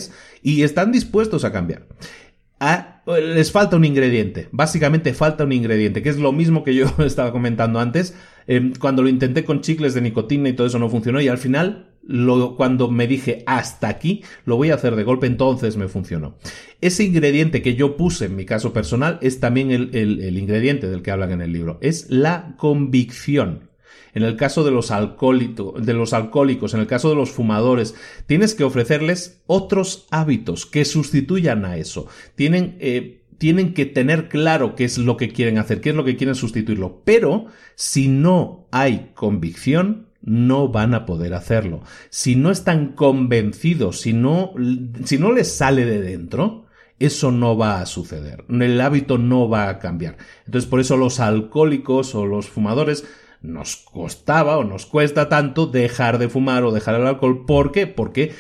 y están dispuestos a cambiar. les falta un ingrediente. Básicamente falta un ingrediente, que es lo mismo que yo estaba comentando antes. Em, cuando lo intenté con chicles de nicotina y todo eso no funcionó y al final cuando me dije hasta aquí, lo voy a hacer de golpe, entonces me funcionó. Ese ingrediente que yo puse en mi caso personal es también el, ingrediente del que hablan en el libro. Es la convicción. En el caso de los, de los alcohólicos, en el caso de los fumadores, tienes que ofrecerles otros hábitos que sustituyan a eso. Tienen, eh, tienen que tener claro qué es lo que quieren hacer, qué es lo que quieren sustituirlo. Pero si no hay convicción, no van a poder hacerlo. Si no están convencidos, si no, si no les sale de dentro, eso no va a suceder. El hábito no va a cambiar. Entonces, por eso los alcohólicos o los fumadores nos costaba o nos cuesta tanto dejar de fumar o dejar el alcohol. ¿Por qué? Porque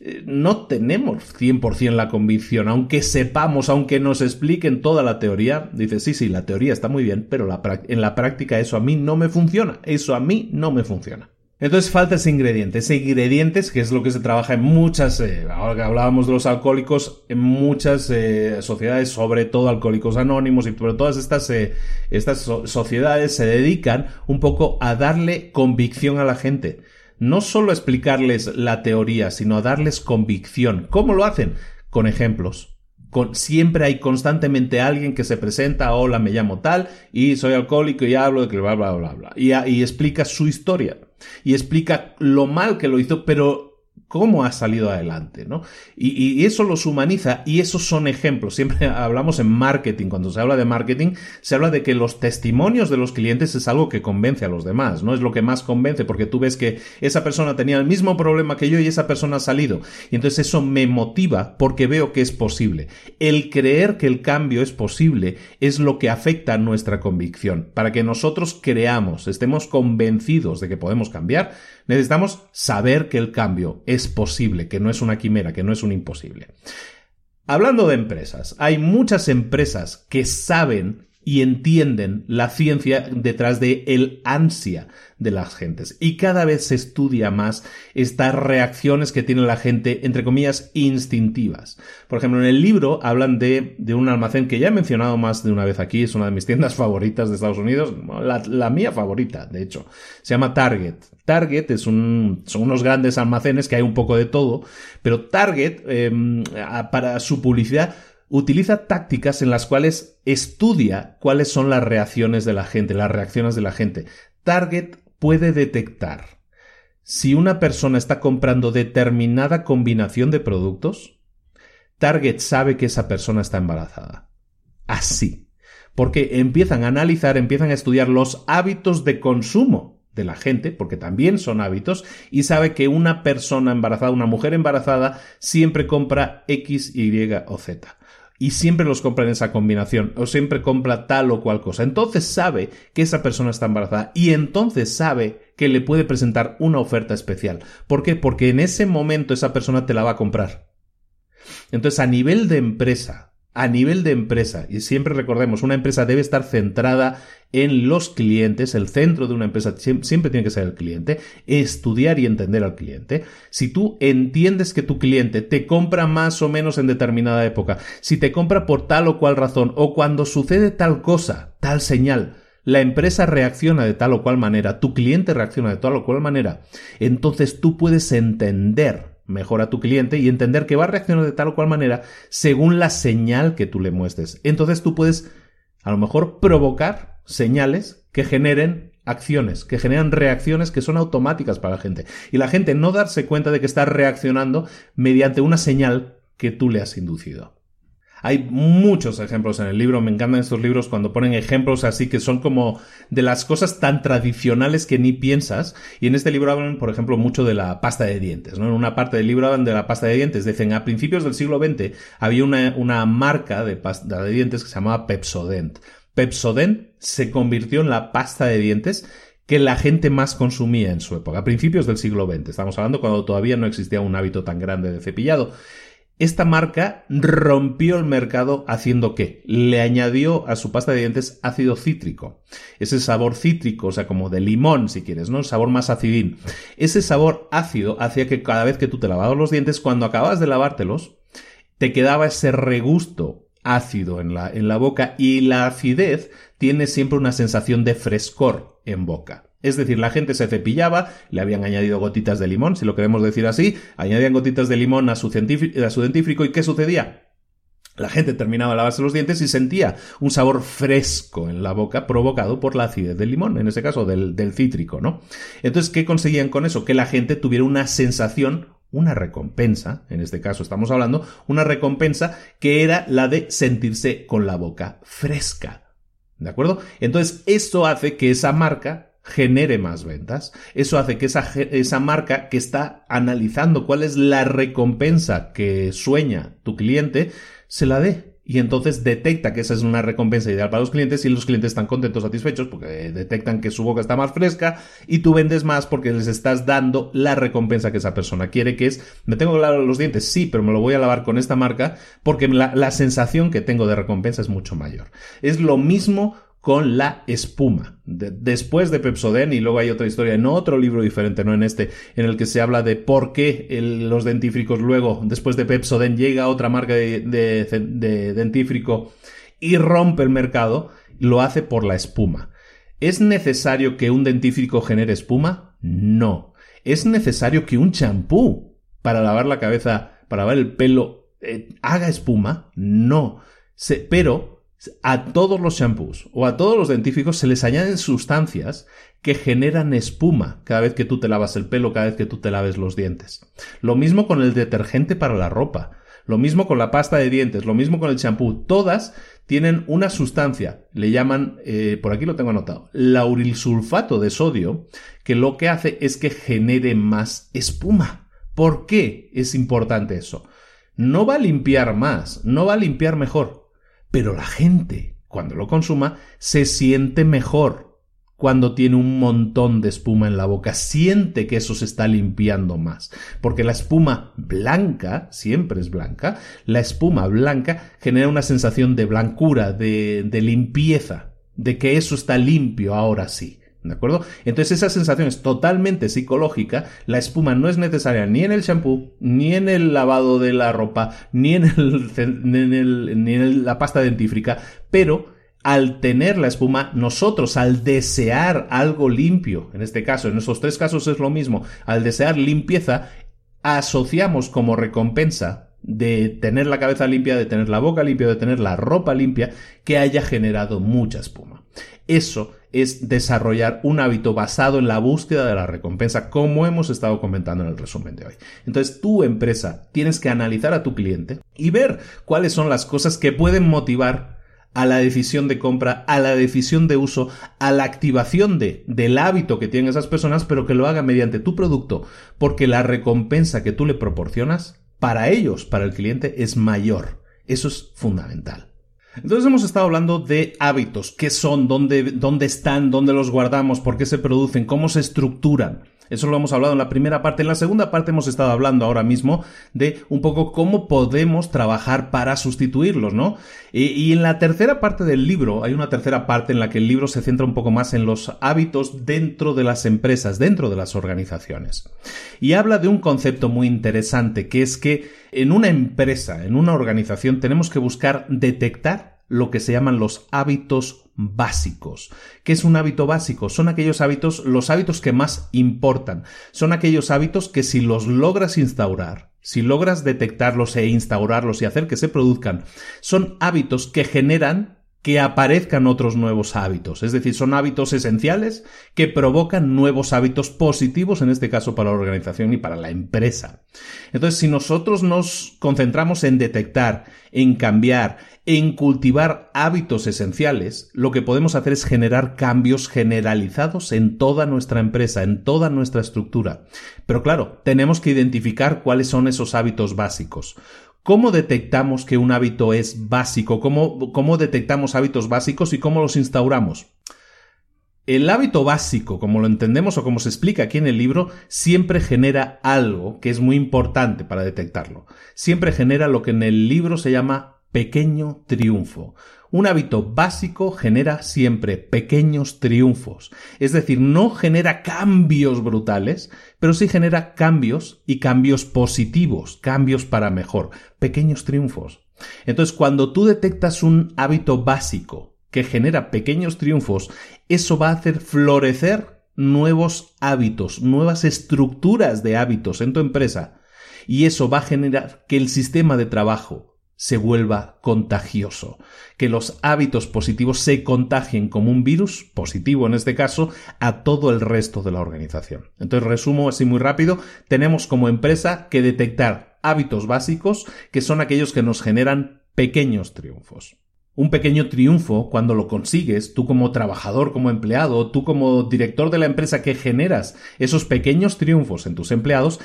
eh, no tenemos 100% la convicción, aunque sepamos, aunque nos expliquen toda la teoría, dice, sí, sí, la teoría está muy bien, pero en la práctica eso a mí no me funciona, eso a mí no me funciona. Entonces falta ese ingrediente, ese ingrediente que es lo que se trabaja en muchas, eh, ahora que hablábamos de los alcohólicos, en muchas eh, sociedades, sobre todo alcohólicos anónimos y pero todas estas, eh, estas sociedades se dedican un poco a darle convicción a la gente. No solo a explicarles la teoría, sino a darles convicción. ¿Cómo lo hacen? Con ejemplos. Con, siempre hay constantemente alguien que se presenta, hola, me llamo tal, y soy alcohólico y hablo de que bla, bla, bla, bla, y, y explica su historia y explica lo mal que lo hizo, pero cómo ha salido adelante, ¿no? Y, eso los humaniza y esos son ejemplos. Siempre hablamos en marketing, cuando se habla de marketing, se habla de que los testimonios de los clientes es algo que convence a los demás, ¿no? Es lo que más convence porque tú ves que esa persona tenía el mismo problema que yo y esa persona ha salido. Y entonces eso me motiva porque veo que es posible. El creer que el cambio es posible es lo que afecta a nuestra convicción. Para que nosotros creamos, estemos convencidos de que podemos cambiar, necesitamos saber que el cambio es posible, que no es una quimera, que no es un imposible. Hablando de empresas, hay muchas empresas que saben y entienden la ciencia detrás de el ansia de las gentes. Y cada vez se estudia más estas reacciones que tiene la gente, entre comillas, instintivas. Por ejemplo, en el libro hablan de, de un almacén que ya he mencionado más de una vez aquí, es una de mis tiendas favoritas de Estados Unidos, la, mía favorita, de hecho. Se llama Target. Target es un, son unos grandes almacenes que hay un poco de todo, pero Target, em, para su publicidad, utiliza tácticas en las cuales estudia cuáles son las reacciones de la gente, las reacciones de la gente. Target puede detectar si una persona está comprando determinada combinación de productos, Target sabe que esa persona está embarazada. Así. Porque empiezan a analizar, empiezan a estudiar los hábitos de consumo de la gente, porque también son hábitos, y sabe que una persona embarazada, una mujer embarazada, siempre compra X, Y o Z. Y siempre los compra en esa combinación, o siempre compra tal o cual cosa. Entonces sabe que esa persona está embarazada y entonces sabe que le puede presentar una oferta especial. ¿Por qué? Porque en ese momento esa persona te la va a comprar. Entonces, a nivel de empresa, a nivel de empresa, y siempre recordemos, una empresa debe estar centrada en los clientes, el centro de una empresa siempre tiene que ser el cliente, estudiar y entender al cliente. Si tú entiendes que tu cliente te compra más o menos en determinada época, si te compra por tal o cual razón, o cuando sucede tal cosa, tal señal, la empresa reacciona de tal o cual manera, tu cliente reacciona de tal o cual manera, entonces tú puedes entender mejor a tu cliente y entender que va a reaccionar de tal o cual manera según la señal que tú le muestres. Entonces tú puedes a lo mejor provocar señales que generen acciones, que generan reacciones que son automáticas para la gente. Y la gente no darse cuenta de que está reaccionando mediante una señal que tú le has inducido. Hay muchos ejemplos en el libro, me encantan estos libros cuando ponen ejemplos así que son como de las cosas tan tradicionales que ni piensas. Y en este libro hablan, por ejemplo, mucho de la pasta de dientes. ¿no? En una parte del libro hablan de la pasta de dientes. Dicen, a principios del siglo XX había una, una marca de pasta de dientes que se llamaba Pepsodent. Pepsodent se convirtió en la pasta de dientes que la gente más consumía en su época, a principios del siglo XX. Estamos hablando cuando todavía no existía un hábito tan grande de cepillado. Esta marca rompió el mercado haciendo qué? Le añadió a su pasta de dientes ácido cítrico. Ese sabor cítrico, o sea, como de limón, si quieres, ¿no? El sabor más acidín. Ese sabor ácido hacía que cada vez que tú te lavabas los dientes, cuando acabas de lavártelos, te quedaba ese regusto ácido en la, en la boca y la acidez tiene siempre una sensación de frescor en boca. Es decir, la gente se cepillaba, le habían añadido gotitas de limón, si lo queremos decir así, añadían gotitas de limón a su, a su dentífrico y ¿qué sucedía? La gente terminaba de lavarse los dientes y sentía un sabor fresco en la boca provocado por la acidez del limón, en ese caso del, del cítrico, ¿no? Entonces, ¿qué conseguían con eso? Que la gente tuviera una sensación una recompensa, en este caso estamos hablando, una recompensa que era la de sentirse con la boca fresca. ¿De acuerdo? Entonces, esto hace que esa marca genere más ventas. Eso hace que esa, esa, marca que está analizando cuál es la recompensa que sueña tu cliente, se la dé. Y entonces detecta que esa es una recompensa ideal para los clientes y los clientes están contentos, satisfechos porque detectan que su boca está más fresca y tú vendes más porque les estás dando la recompensa que esa persona quiere, que es, me tengo que lavar los dientes, sí, pero me lo voy a lavar con esta marca porque la, la sensación que tengo de recompensa es mucho mayor. Es lo mismo con la espuma. después de Pepsoden, y luego hay otra historia en otro libro diferente, no en este, en el que se habla de por qué los dentífricos luego, después de Pepsoden, llega otra marca de, de dentífrico y rompe el mercado, lo hace por la espuma. ¿Es necesario que un dentífrico genere espuma? No. ¿Es necesario que un champú para lavar la cabeza, para lavar el pelo, eh, haga espuma? No. pero a todos los shampoos o a todos los dentífricos se les añaden sustancias que generan espuma cada vez que tú te lavas el pelo, cada vez que tú te laves los dientes. Lo mismo con el detergente para la ropa, lo mismo con la pasta de dientes, lo mismo con el champú. Todas tienen una sustancia, le llaman, eh, por aquí lo tengo anotado, laurilsulfato de sodio, que lo que hace es que genere más espuma. ¿Por qué es importante eso? No va a limpiar más, no va a limpiar mejor, pero la gente, cuando lo consuma, se siente mejor cuando tiene un montón de espuma en la boca, siente que eso se está limpiando más. Porque la espuma blanca, siempre es blanca, la espuma blanca genera una sensación de blancura, de, de limpieza, de que eso está limpio ahora sí. ¿De acuerdo? Entonces esa sensación es totalmente psicológica. La espuma no es necesaria ni en el shampoo, ni en el lavado de la ropa, ni en, el, ni en la pasta dentífrica, pero al tener la espuma, nosotros al desear algo limpio, en este caso, en esos tres casos es lo mismo, al desear limpieza, asociamos como recompensa de tener la cabeza limpia, de tener la boca limpia, de tener la ropa limpia, que haya generado mucha espuma. Eso es desarrollar un hábito basado en la búsqueda de la recompensa, como hemos estado comentando en el resumen de hoy. Entonces, tu empresa tienes que analizar a tu cliente y ver cuáles son las cosas que pueden motivar a la decisión de compra, a la decisión de uso, a la activación de, del hábito que tienen esas personas, pero que lo haga mediante tu producto, porque la recompensa que tú le proporcionas, para ellos, para el cliente, es mayor. Eso es fundamental. Entonces hemos estado hablando de hábitos, qué son, dónde, dónde están, dónde los guardamos, por qué se producen, cómo se estructuran. Eso lo hemos hablado en la primera parte. En la segunda parte hemos estado hablando ahora mismo de un poco cómo podemos trabajar para sustituirlos, ¿no? Y, en la tercera parte del libro, hay una tercera parte en la que el libro se centra un poco más en los hábitos dentro de las empresas, dentro de las organizaciones. Y habla de un concepto muy interesante, que es que en una empresa, en una organización, tenemos que buscar detectar lo que se llaman los hábitos básicos. ¿Qué es un hábito básico? Son aquellos hábitos, los hábitos que más importan. Son aquellos hábitos que si los logras instaurar, si logras detectarlos e instaurarlos y hacer que se produzcan, son hábitos que generan que aparezcan otros nuevos hábitos. Es decir, son hábitos esenciales que provocan nuevos hábitos positivos, en este caso para la organización y para la empresa. Entonces, si nosotros nos concentramos en detectar, en cambiar, en cultivar hábitos esenciales, lo que podemos hacer es generar cambios generalizados en toda nuestra empresa, en toda nuestra estructura. Pero claro, tenemos que identificar cuáles son esos hábitos básicos. ¿Cómo detectamos que un hábito es básico? ¿Cómo, ¿Cómo, detectamos hábitos básicos y cómo los instauramos? El hábito básico, como lo entendemos o como se explica aquí en el libro, siempre genera algo que es muy importante para detectarlo. Siempre genera lo que en el libro se llama pequeño triunfo. Un hábito básico genera siempre pequeños triunfos, es decir, no genera cambios brutales, pero sí genera cambios y cambios positivos, cambios para mejor, pequeños triunfos. Entonces, cuando tú detectas un hábito básico que genera pequeños triunfos, eso va a hacer florecer nuevos hábitos, nuevas estructuras de hábitos en tu empresa, y eso va a generar que el sistema de trabajo, se vuelva contagioso, que los hábitos positivos se contagien como un virus, positivo en este caso, a todo el resto de la organización. Entonces, resumo así muy rápido, tenemos como empresa que detectar hábitos básicos que son aquellos que nos generan pequeños triunfos. Un pequeño triunfo, cuando lo consigues, tú como trabajador, como empleado, tú como director de la empresa que generas esos pequeños triunfos en tus empleados,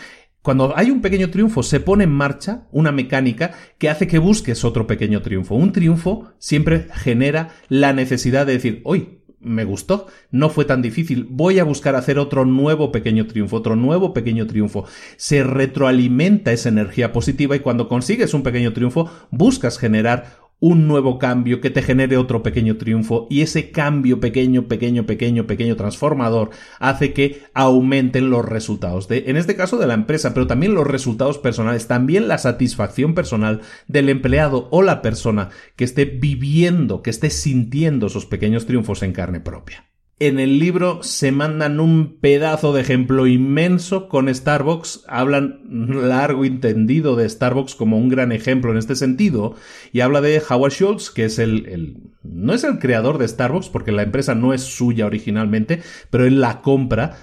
cuando hay un pequeño triunfo, se pone en marcha una mecánica que hace que busques otro pequeño triunfo. Un triunfo siempre genera la necesidad de decir, hoy me gustó, no fue tan difícil, voy a buscar hacer otro nuevo pequeño triunfo, otro nuevo pequeño triunfo. Se retroalimenta esa energía positiva y cuando consigues un pequeño triunfo, buscas generar un nuevo cambio que te genere otro pequeño triunfo y ese cambio pequeño, pequeño, pequeño, pequeño transformador hace que aumenten los resultados de, en este caso de la empresa, pero también los resultados personales, también la satisfacción personal del empleado o la persona que esté viviendo, que esté sintiendo esos pequeños triunfos en carne propia. En el libro se mandan un pedazo de ejemplo inmenso con Starbucks, hablan largo y tendido de Starbucks como un gran ejemplo en este sentido, y habla de Howard Schultz, que es el, no es el creador de Starbucks, porque la empresa no es suya originalmente, pero él la compra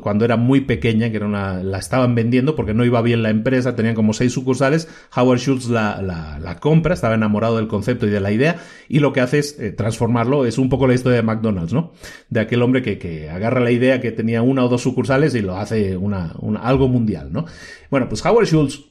cuando era muy pequeña, que era una, la estaban vendiendo porque no iba bien la empresa, tenían como seis sucursales, Howard Schultz la, la, la compra, estaba enamorado del concepto y de la idea, y lo que hace es eh, transformarlo, es un poco la historia de McDonald's, ¿no? De aquel hombre que, agarra la idea que tenía una o dos sucursales y lo hace una algo mundial, ¿no? Bueno, pues Howard Schultz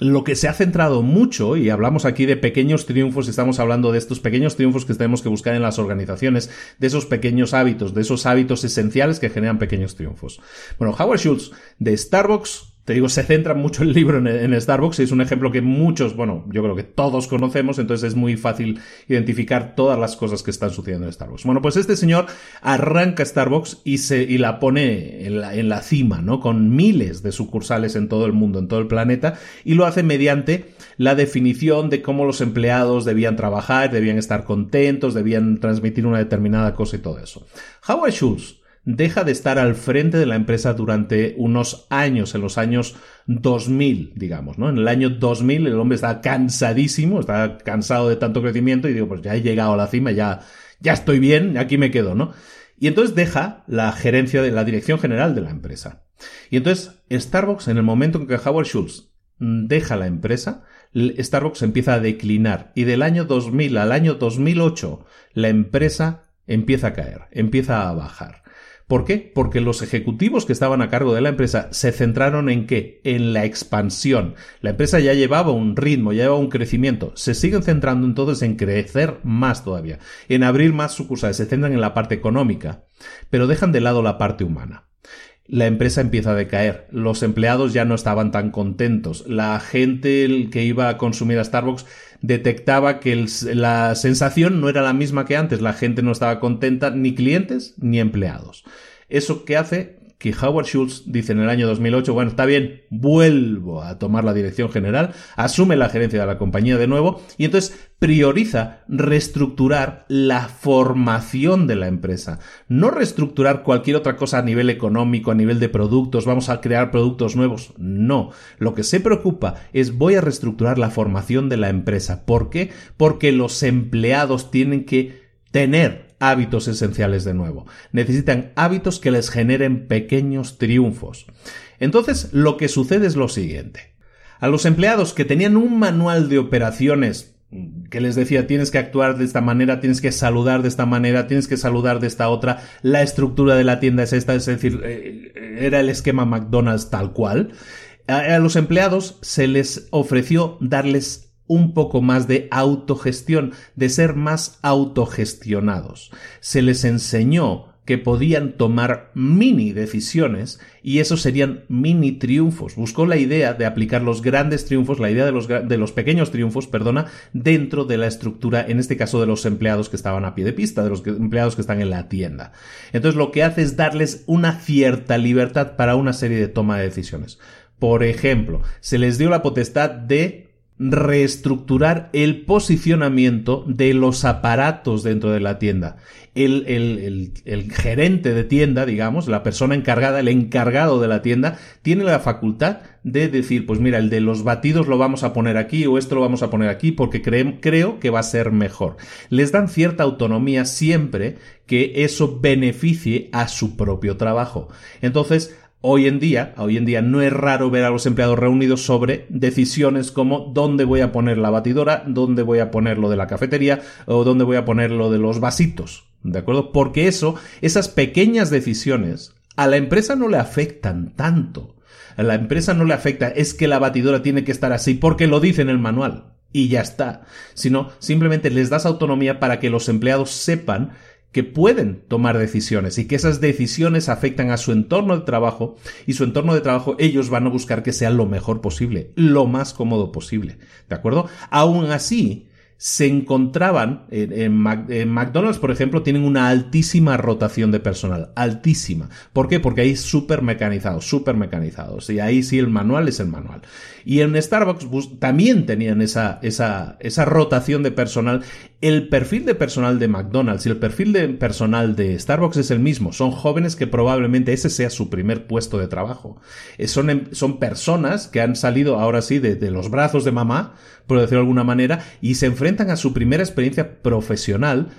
lo que se ha centrado mucho, y hablamos aquí de pequeños triunfos, estamos hablando de estos pequeños triunfos que tenemos que buscar en las organizaciones, de esos pequeños hábitos, de esos hábitos esenciales que generan pequeños triunfos. Bueno, Howard Schultz de Starbucks te digo, se centra mucho el libro en, Starbucks y es un ejemplo que muchos, bueno, yo creo que todos conocemos, entonces es muy fácil identificar todas las cosas que están sucediendo en Starbucks. Bueno, pues este señor arranca Starbucks y se, y la pone en la, en la cima, ¿no? Con miles de sucursales en todo el mundo, en todo el planeta, y lo hace mediante la definición de cómo los empleados debían trabajar, debían estar contentos, debían transmitir una determinada cosa y todo eso. Howard Schultz deja de estar al frente de la empresa durante unos años, en los años 2000, digamos, ¿no? En el año 2000 el hombre está cansadísimo, está cansado de tanto crecimiento y digo, pues ya he llegado a la cima, ya, ya estoy bien, aquí me quedo, ¿no? Y entonces deja la gerencia de la dirección general de la empresa. Y entonces Starbucks, en el momento en que Howard Schultz deja la empresa, Starbucks empieza a declinar y del año 2000 al año 2008 la empresa empieza a caer, empieza a bajar. ¿Por qué? Porque los ejecutivos que estaban a cargo de la empresa se centraron en qué? En la expansión. La empresa ya llevaba un ritmo, ya llevaba un crecimiento. Se siguen centrando entonces en crecer más todavía, en abrir más sucursales, se centran en la parte económica, pero dejan de lado la parte humana la empresa empieza a decaer. Los empleados ya no estaban tan contentos. La gente que iba a consumir a Starbucks detectaba que la sensación no era la misma que antes. La gente no estaba contenta, ni clientes ni empleados. ¿Eso qué hace? Que Howard Schultz dice en el año 2008, bueno, está bien, vuelvo a tomar la dirección general, asume la gerencia de la compañía de nuevo y entonces prioriza reestructurar la formación de la empresa, no reestructurar cualquier otra cosa a nivel económico, a nivel de productos, vamos a crear productos nuevos, no, lo que se preocupa es voy a reestructurar la formación de la empresa. ¿Por qué? Porque los empleados tienen que tener hábitos esenciales de nuevo. Necesitan hábitos que les generen pequeños triunfos. Entonces, lo que sucede es lo siguiente. A los empleados que tenían un manual de operaciones que les decía tienes que actuar de esta manera, tienes que saludar de esta manera, tienes que saludar de esta otra, la estructura de la tienda es esta, es decir, eh, era el esquema McDonald's tal cual. A, los empleados se les ofreció darles un poco más de autogestión, de ser más autogestionados. Se les enseñó que podían tomar mini decisiones y esos serían mini triunfos. Buscó la idea de aplicar los grandes triunfos, la idea de los, de los, pequeños triunfos, perdona, dentro de la estructura, en este caso de los empleados que estaban a pie de pista, de los empleados que están en la tienda. Entonces lo que hace es darles una cierta libertad para una serie de toma de decisiones. Por ejemplo, se les dio la potestad de reestructurar el posicionamiento de los aparatos dentro de la tienda. El, el, el, gerente de tienda, digamos, la persona encargada, el encargado de la tienda, tiene la facultad de decir, pues mira, el de los batidos lo vamos a poner aquí o esto lo vamos a poner aquí porque creo que va a ser mejor. Les dan cierta autonomía siempre que eso beneficie a su propio trabajo. Entonces, Hoy en día, hoy en día no es raro ver a los empleados reunidos sobre decisiones como dónde voy a poner la batidora, dónde voy a poner lo de la cafetería o dónde voy a poner lo de los vasitos. ¿De acuerdo? Porque eso, esas pequeñas decisiones, a la empresa no le afectan tanto. A la empresa no le afecta, es que la batidora tiene que estar así porque lo dice en el manual. Y ya está. Sino simplemente les das autonomía para que los empleados sepan que pueden tomar decisiones y que esas decisiones afectan a su entorno de trabajo y su entorno de trabajo ellos van a buscar que sea lo mejor posible, lo más cómodo posible. ¿De acuerdo? Aún así, se encontraban en, McDonald's, por ejemplo, tienen una altísima rotación de personal, altísima. ¿Por qué? Porque ahí es súper mecanizados, súper mecanizados. Y ahí sí el manual es el manual. Y en Starbucks también tenían esa, esa, esa rotación de personal. El perfil de personal de McDonald's y el perfil de personal de Starbucks es el mismo. Son jóvenes que probablemente ese sea su primer puesto de trabajo. Eh, son, em, son personas que han salido ahora sí de, de los brazos de mamá, por decirlo de alguna manera, y se enfrentan a su primera experiencia profesional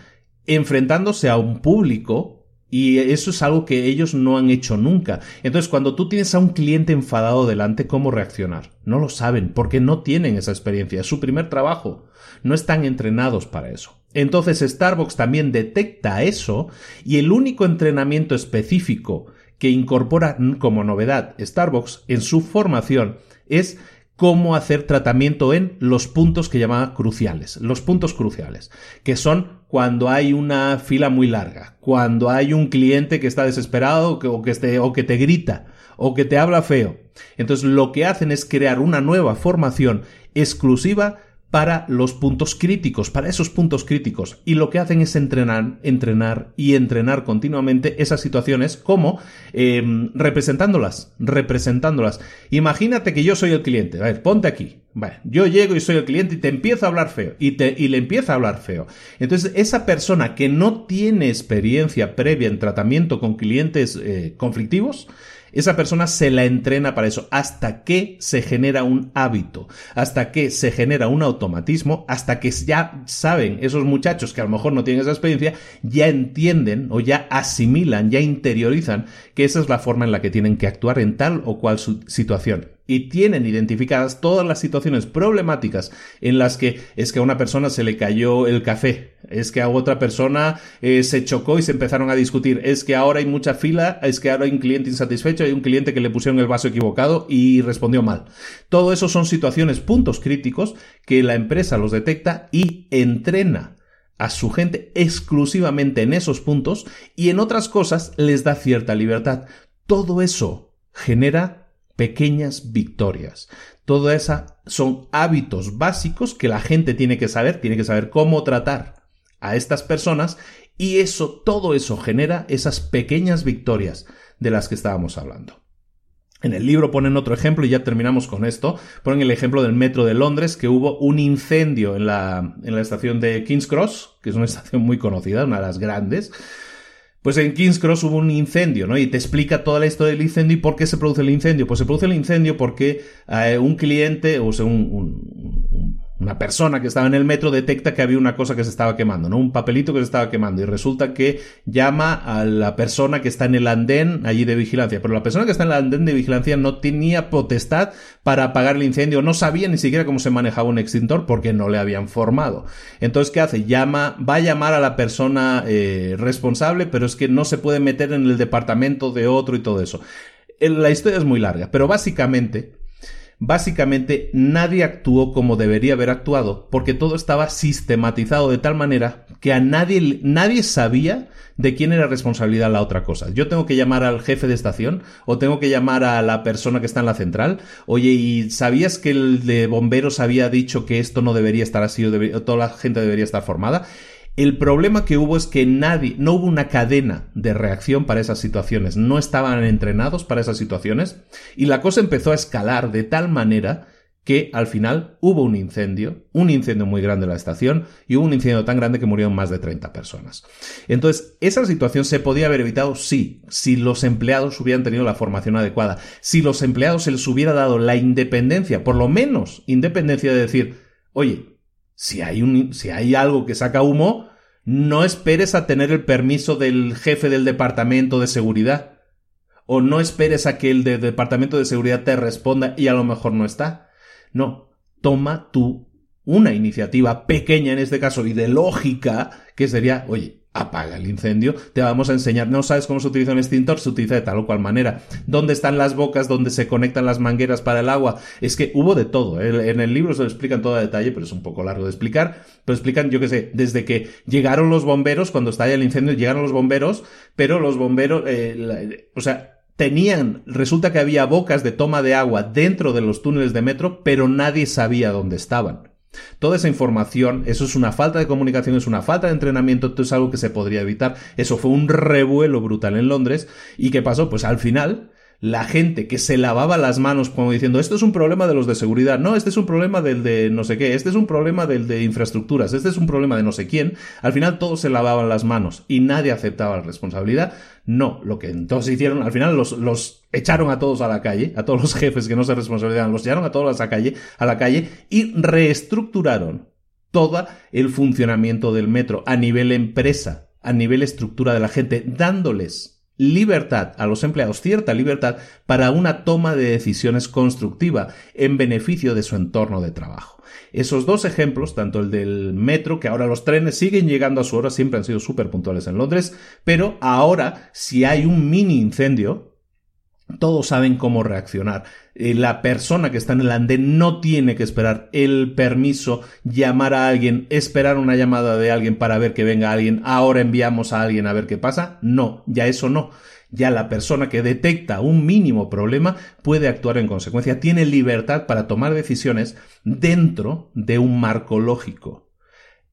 enfrentándose a un público y eso es algo que ellos no han hecho nunca. Entonces, cuando tú tienes a un cliente enfadado delante, ¿cómo reaccionar? No lo saben, porque no tienen esa experiencia. Es su primer trabajo. No están entrenados para eso. Entonces, Starbucks también detecta eso y el único entrenamiento específico que incorpora como novedad Starbucks en su formación es cómo hacer tratamiento en los puntos que llamaba cruciales. Los puntos cruciales, que son cuando hay una fila muy larga, cuando hay un cliente que está desesperado o que, que, o que te grita o que te habla feo. Entonces lo que hacen es crear una nueva formación exclusiva para los puntos críticos, para esos puntos críticos. Y lo que hacen es entrenar, entrenar y entrenar continuamente esas situaciones como em, representándolas, representándolas. Imagínate que yo soy el cliente. A ver, ponte aquí. Vale, yo llego y soy el cliente y te empiezo a hablar feo. Y, te, y le empieza a hablar feo. Entonces, esa persona que no tiene experiencia previa en tratamiento con clientes eh, conflictivos, esa persona se la entrena para eso hasta que se genera un hábito, hasta que se genera un automatismo, hasta que ya saben esos muchachos que a lo mejor no tienen esa experiencia, ya entienden o ya asimilan, ya interiorizan que esa es la forma en la que tienen que actuar en tal o cual situación. Y tienen identificadas todas las situaciones problemáticas en las que es que a una persona se le cayó el café, es que a otra persona eh, se chocó y se empezaron a discutir, es que ahora hay mucha fila, es que ahora hay un cliente insatisfecho, hay un cliente que le pusieron el vaso equivocado y respondió mal. Todo eso son situaciones, puntos críticos que la empresa los detecta y entrena a su gente exclusivamente en esos puntos y en otras cosas les da cierta libertad. Todo eso genera pequeñas victorias. Todo eso son hábitos básicos que la gente tiene que saber, tiene que saber cómo tratar a estas personas y eso, todo eso genera esas pequeñas victorias de las que estábamos hablando. En el libro ponen otro ejemplo y ya terminamos con esto. Ponen el ejemplo del metro de Londres, que hubo un incendio en la, en la estación de King's Cross, que es una estación muy conocida, una de las grandes, pues en King's Cross hubo un incendio, ¿no? Y te explica toda la historia del incendio y por qué se produce el incendio. Pues se produce el incendio porque eh, un cliente, o sea, un, una persona que estaba en el metro detecta que había una cosa que se estaba quemando, ¿no? Un papelito que se estaba quemando y resulta que llama a la persona que está en el andén allí de vigilancia, pero la persona que está en el andén de vigilancia no tenía potestad para apagar el incendio, no sabía ni siquiera cómo se manejaba un extintor porque no le habían formado. Entonces, ¿qué hace? Llama, va a llamar a la persona eh, responsable, pero es que no se puede meter en el departamento de otro y todo eso. La historia es muy larga, pero básicamente Básicamente nadie actuó como debería haber actuado porque todo estaba sistematizado de tal manera que a nadie, nadie sabía de quién era responsabilidad la otra cosa. Yo tengo que llamar al jefe de estación o tengo que llamar a la persona que está en la central. Oye, ¿y sabías que el de bomberos había dicho que esto no debería estar así o toda la gente debería estar formada? El problema que hubo es que nadie, no hubo una cadena de reacción para esas situaciones, no estaban entrenados para esas situaciones. Y la cosa empezó a escalar de tal manera que al final hubo un incendio, un incendio muy grande en la estación y hubo un incendio tan grande que murieron más de 30 personas. Entonces, esa situación se podía haber evitado, sí, si los empleados hubieran tenido la formación adecuada, si los empleados se les hubiera dado la independencia, por lo menos independencia de decir, oye, si hay, un, si hay algo que saca humo, no esperes a tener el permiso del jefe del departamento de seguridad. O no esperes a que el de departamento de seguridad te responda y a lo mejor no está. No, toma tú una iniciativa pequeña en este caso y de lógica que sería, oye, apaga el incendio, te vamos a enseñar, no sabes cómo se utiliza un extintor, se utiliza de tal o cual manera, dónde están las bocas, dónde se conectan las mangueras para el agua, es que hubo de todo, ¿eh? en el libro se lo explican todo a detalle, pero es un poco largo de explicar, pero explican, yo qué sé, desde que llegaron los bomberos, cuando estalla el incendio, llegaron los bomberos, pero los bomberos, eh, o sea, tenían, resulta que había bocas de toma de agua dentro de los túneles de metro, pero nadie sabía dónde estaban. Toda esa información, eso es una falta de comunicación, es una falta de entrenamiento, esto es algo que se podría evitar. Eso fue un revuelo brutal en Londres. ¿Y qué pasó? Pues al final, la gente que se lavaba las manos como diciendo esto es un problema de los de seguridad, no, este es un problema del de no sé qué, este es un problema del de infraestructuras, este es un problema de no sé quién, al final todos se lavaban las manos y nadie aceptaba la responsabilidad. No, lo que entonces hicieron, al final los, los echaron a todos a la calle, a todos los jefes que no se responsabilizaban, los echaron a todos a la calle, a la calle y reestructuraron todo el funcionamiento del metro a nivel empresa, a nivel estructura de la gente, dándoles libertad a los empleados, cierta libertad para una toma de decisiones constructiva en beneficio de su entorno de trabajo. Esos dos ejemplos, tanto el del metro, que ahora los trenes siguen llegando a su hora, siempre han sido súper puntuales en Londres, pero ahora si hay un mini incendio, todos saben cómo reaccionar. Eh, la persona que está en el andén no tiene que esperar el permiso, llamar a alguien, esperar una llamada de alguien para ver que venga alguien, ahora enviamos a alguien a ver qué pasa. No, ya eso no. Ya la persona que detecta un mínimo problema puede actuar en consecuencia, tiene libertad para tomar decisiones dentro de un marco lógico.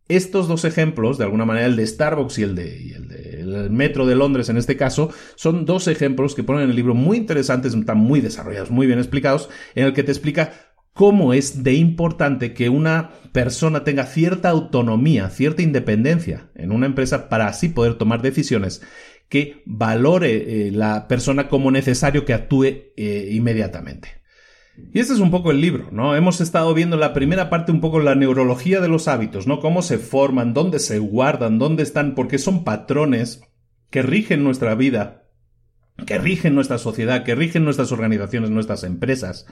Estos dos ejemplos, de alguna manera el de Starbucks y el de, el Metro de Londres en este caso, son dos ejemplos que ponen en el libro muy interesantes, están muy desarrollados, muy bien explicados, en el que te explica cómo es de importante que una persona tenga cierta autonomía, cierta independencia en una empresa para así poder tomar decisiones que valore eh, la persona como necesario que actúe eh, inmediatamente. Y este es un poco el libro, ¿no? Hemos estado viendo la primera parte un poco la neurología de los hábitos, ¿no? Cómo se forman, dónde se guardan, dónde están, porque son patrones que rigen nuestra vida que rigen nuestra sociedad, que rigen nuestras organizaciones, nuestras empresas.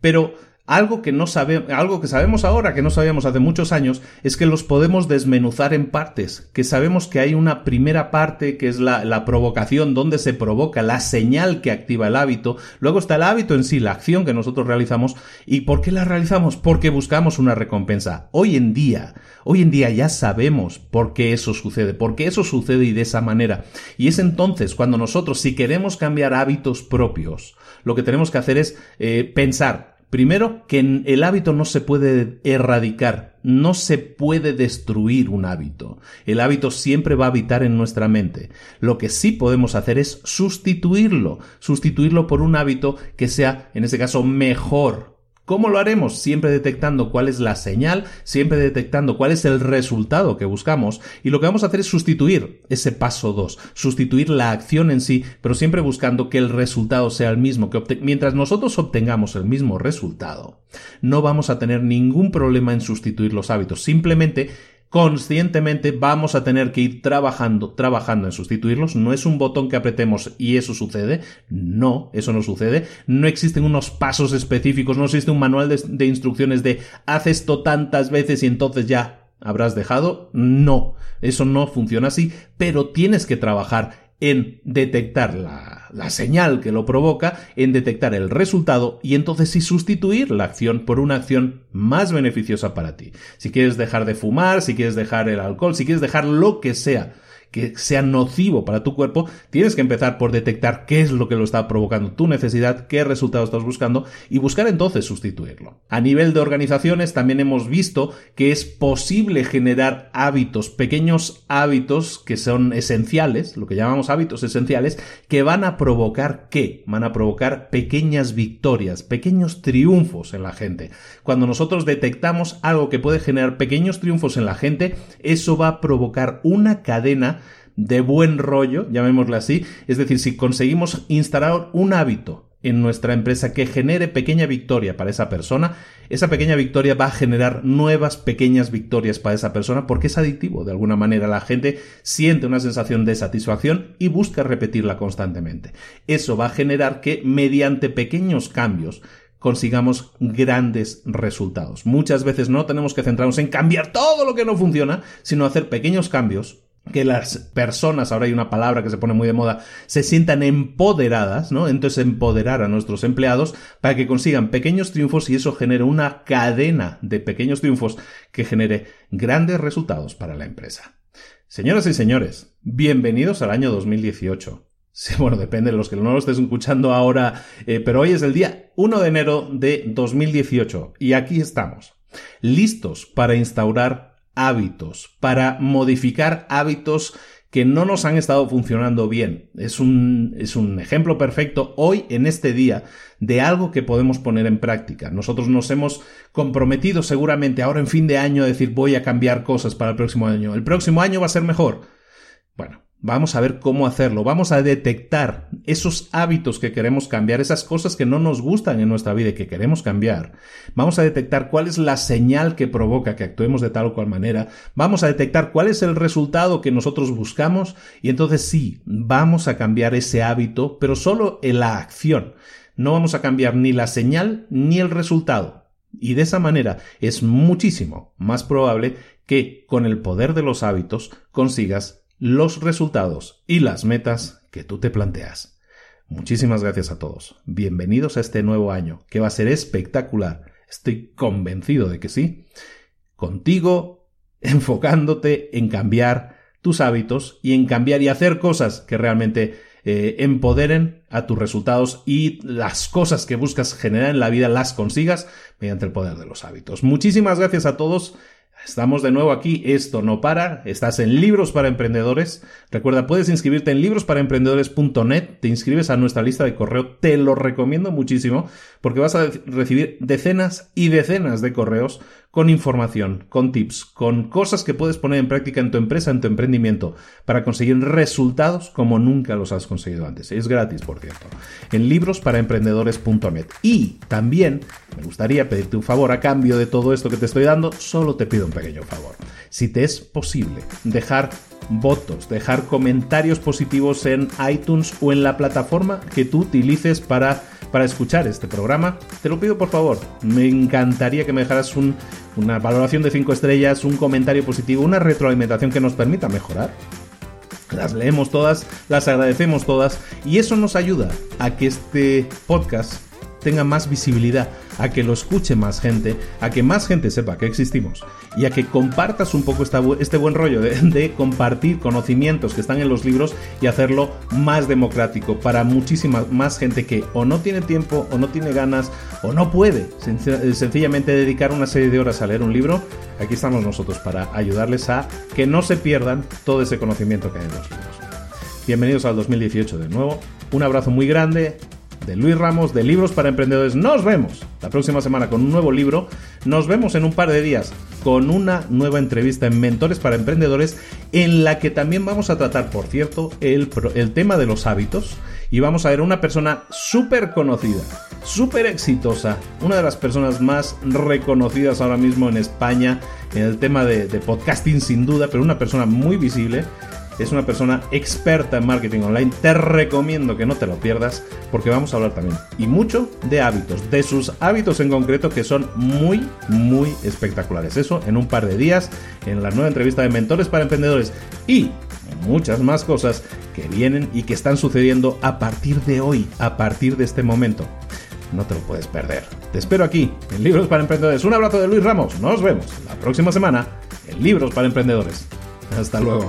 Pero algo que no sabemos, algo que sabemos ahora, que no sabíamos hace muchos años, es que los podemos desmenuzar en partes, que sabemos que hay una primera parte que es la, la, provocación, donde se provoca la señal que activa el hábito, luego está el hábito en sí, la acción que nosotros realizamos, y ¿por qué la realizamos? Porque buscamos una recompensa. Hoy en día, hoy en día ya sabemos por qué eso sucede, por qué eso sucede y de esa manera. Y es entonces cuando nosotros, si queremos cambiar hábitos propios, lo que tenemos que hacer es eh, pensar, Primero, que el hábito no se puede erradicar, no se puede destruir un hábito. El hábito siempre va a habitar en nuestra mente. Lo que sí podemos hacer es sustituirlo, sustituirlo por un hábito que sea, en este caso, mejor ¿Cómo lo haremos? Siempre detectando cuál es la señal, siempre detectando cuál es el resultado que buscamos y lo que vamos a hacer es sustituir ese paso 2, sustituir la acción en sí, pero siempre buscando que el resultado sea el mismo, que mientras nosotros obtengamos el mismo resultado, no vamos a tener ningún problema en sustituir los hábitos, simplemente conscientemente vamos a tener que ir trabajando, trabajando en sustituirlos. No es un botón que apretemos y eso sucede. No, eso no sucede. No existen unos pasos específicos, no existe un manual de, instrucciones de haz esto tantas veces y entonces ya habrás dejado. No, eso no funciona así, pero tienes que trabajar en detectar la, la, señal que lo provoca, en detectar el resultado y entonces sí sustituir la acción por una acción más beneficiosa para ti. Si quieres dejar de fumar, si quieres dejar el alcohol, si quieres dejar lo que sea que sea nocivo para tu cuerpo, tienes que empezar por detectar qué es lo que lo está provocando tu necesidad, qué resultado estás buscando y buscar entonces sustituirlo. A nivel de organizaciones también hemos visto que es posible generar hábitos, pequeños hábitos que son esenciales, lo que llamamos hábitos esenciales, que van a provocar qué? Van a provocar pequeñas victorias, pequeños triunfos en la gente. Cuando nosotros detectamos algo que puede generar pequeños triunfos en la gente, eso va a provocar una cadena de buen rollo, llamémosle así, es decir, si conseguimos instalar un hábito en nuestra empresa que genere pequeña victoria para esa persona, esa pequeña victoria va a generar nuevas pequeñas victorias para esa persona porque es adictivo. De alguna manera la gente siente una sensación de satisfacción y busca repetirla constantemente. Eso va a generar que mediante pequeños cambios consigamos grandes resultados. Muchas veces no tenemos que centrarnos en cambiar todo lo que no funciona, sino hacer pequeños cambios que las personas, ahora hay una palabra que se pone muy de moda, se sientan empoderadas, ¿no? Entonces empoderar a nuestros empleados para que consigan pequeños triunfos y eso genere una cadena de pequeños triunfos que genere grandes resultados para la empresa. Señoras y señores, bienvenidos al año 2018. Sí, bueno, depende de los que no lo estés escuchando ahora, eh, pero hoy es el día 1 de enero de 2018 y aquí estamos, listos para instaurar hábitos, para modificar hábitos que no nos han estado funcionando bien. Es un, es un ejemplo perfecto hoy, en este día, de algo que podemos poner en práctica. Nosotros nos hemos comprometido seguramente ahora en fin de año a decir voy a cambiar cosas para el próximo año. El próximo año va a ser mejor. Bueno, Vamos a ver cómo hacerlo, vamos a detectar esos hábitos que queremos cambiar, esas cosas que no nos gustan en nuestra vida y que queremos cambiar. Vamos a detectar cuál es la señal que provoca que actuemos de tal o cual manera. Vamos a detectar cuál es el resultado que nosotros buscamos y entonces sí, vamos a cambiar ese hábito, pero solo en la acción. No vamos a cambiar ni la señal ni el resultado. Y de esa manera es muchísimo más probable que con el poder de los hábitos consigas los resultados y las metas que tú te planteas. Muchísimas gracias a todos. Bienvenidos a este nuevo año, que va a ser espectacular. Estoy convencido de que sí. Contigo, enfocándote en cambiar tus hábitos y en cambiar y hacer cosas que realmente eh, empoderen a tus resultados y las cosas que buscas generar en la vida las consigas mediante el poder de los hábitos. Muchísimas gracias a todos. Estamos de nuevo aquí, esto no para, estás en Libros para Emprendedores. Recuerda, puedes inscribirte en librosparaemprendedores.net, te inscribes a nuestra lista de correo, te lo recomiendo muchísimo porque vas a recibir decenas y decenas de correos con información, con tips, con cosas que puedes poner en práctica en tu empresa, en tu emprendimiento, para conseguir resultados como nunca los has conseguido antes. Es gratis, por cierto, en librosparaemprendedores.net. Y también me gustaría pedirte un favor a cambio de todo esto que te estoy dando, solo te pido un pequeño favor. si te es posible, dejar votos, dejar comentarios positivos en iTunes o en la plataforma que tú utilices para, para escuchar este programa. Te lo pido por favor. Me encantaría que me dejaras una valoración de 5 estrellas, un comentario positivo, una retroalimentación que nos permita mejorar. Las leemos todas, las agradecemos todas y eso nos ayuda a que este podcast tenga más visibilidad, a que lo escuche más gente, a que más gente sepa que existimos y a que compartas un poco este buen rollo de, compartir conocimientos que están en los libros y hacerlo más democrático para muchísima más gente que o no tiene tiempo o no tiene ganas o no puede sencillamente dedicar una serie de horas a leer un libro. Aquí estamos nosotros para ayudarles a que no se pierdan todo ese conocimiento que hay en los libros. Bienvenidos al 2018 de nuevo. Un abrazo muy grande de Luis Ramos de Libros para Emprendedores. Nos vemos la próxima semana con un nuevo libro. Nos vemos en un par de días con una nueva entrevista en Mentores para Emprendedores en la que también vamos a tratar, por cierto, el, tema de los hábitos. Y vamos a ver una persona súper conocida, súper exitosa, una de las personas más reconocidas ahora mismo en España en el tema de podcasting sin duda, pero una persona muy visible es una persona experta en marketing online. Te recomiendo que no te lo pierdas porque vamos a hablar también y mucho de hábitos, de sus hábitos en concreto que son muy, muy espectaculares. Eso en un par de días en la nueva entrevista de Mentores para Emprendedores y muchas más cosas que vienen y que están sucediendo a partir de hoy, a partir de este momento. No te lo puedes perder. Te espero aquí en Libros para Emprendedores. Un abrazo de Luis Ramos. Nos vemos la próxima semana en Libros para Emprendedores. Hasta luego.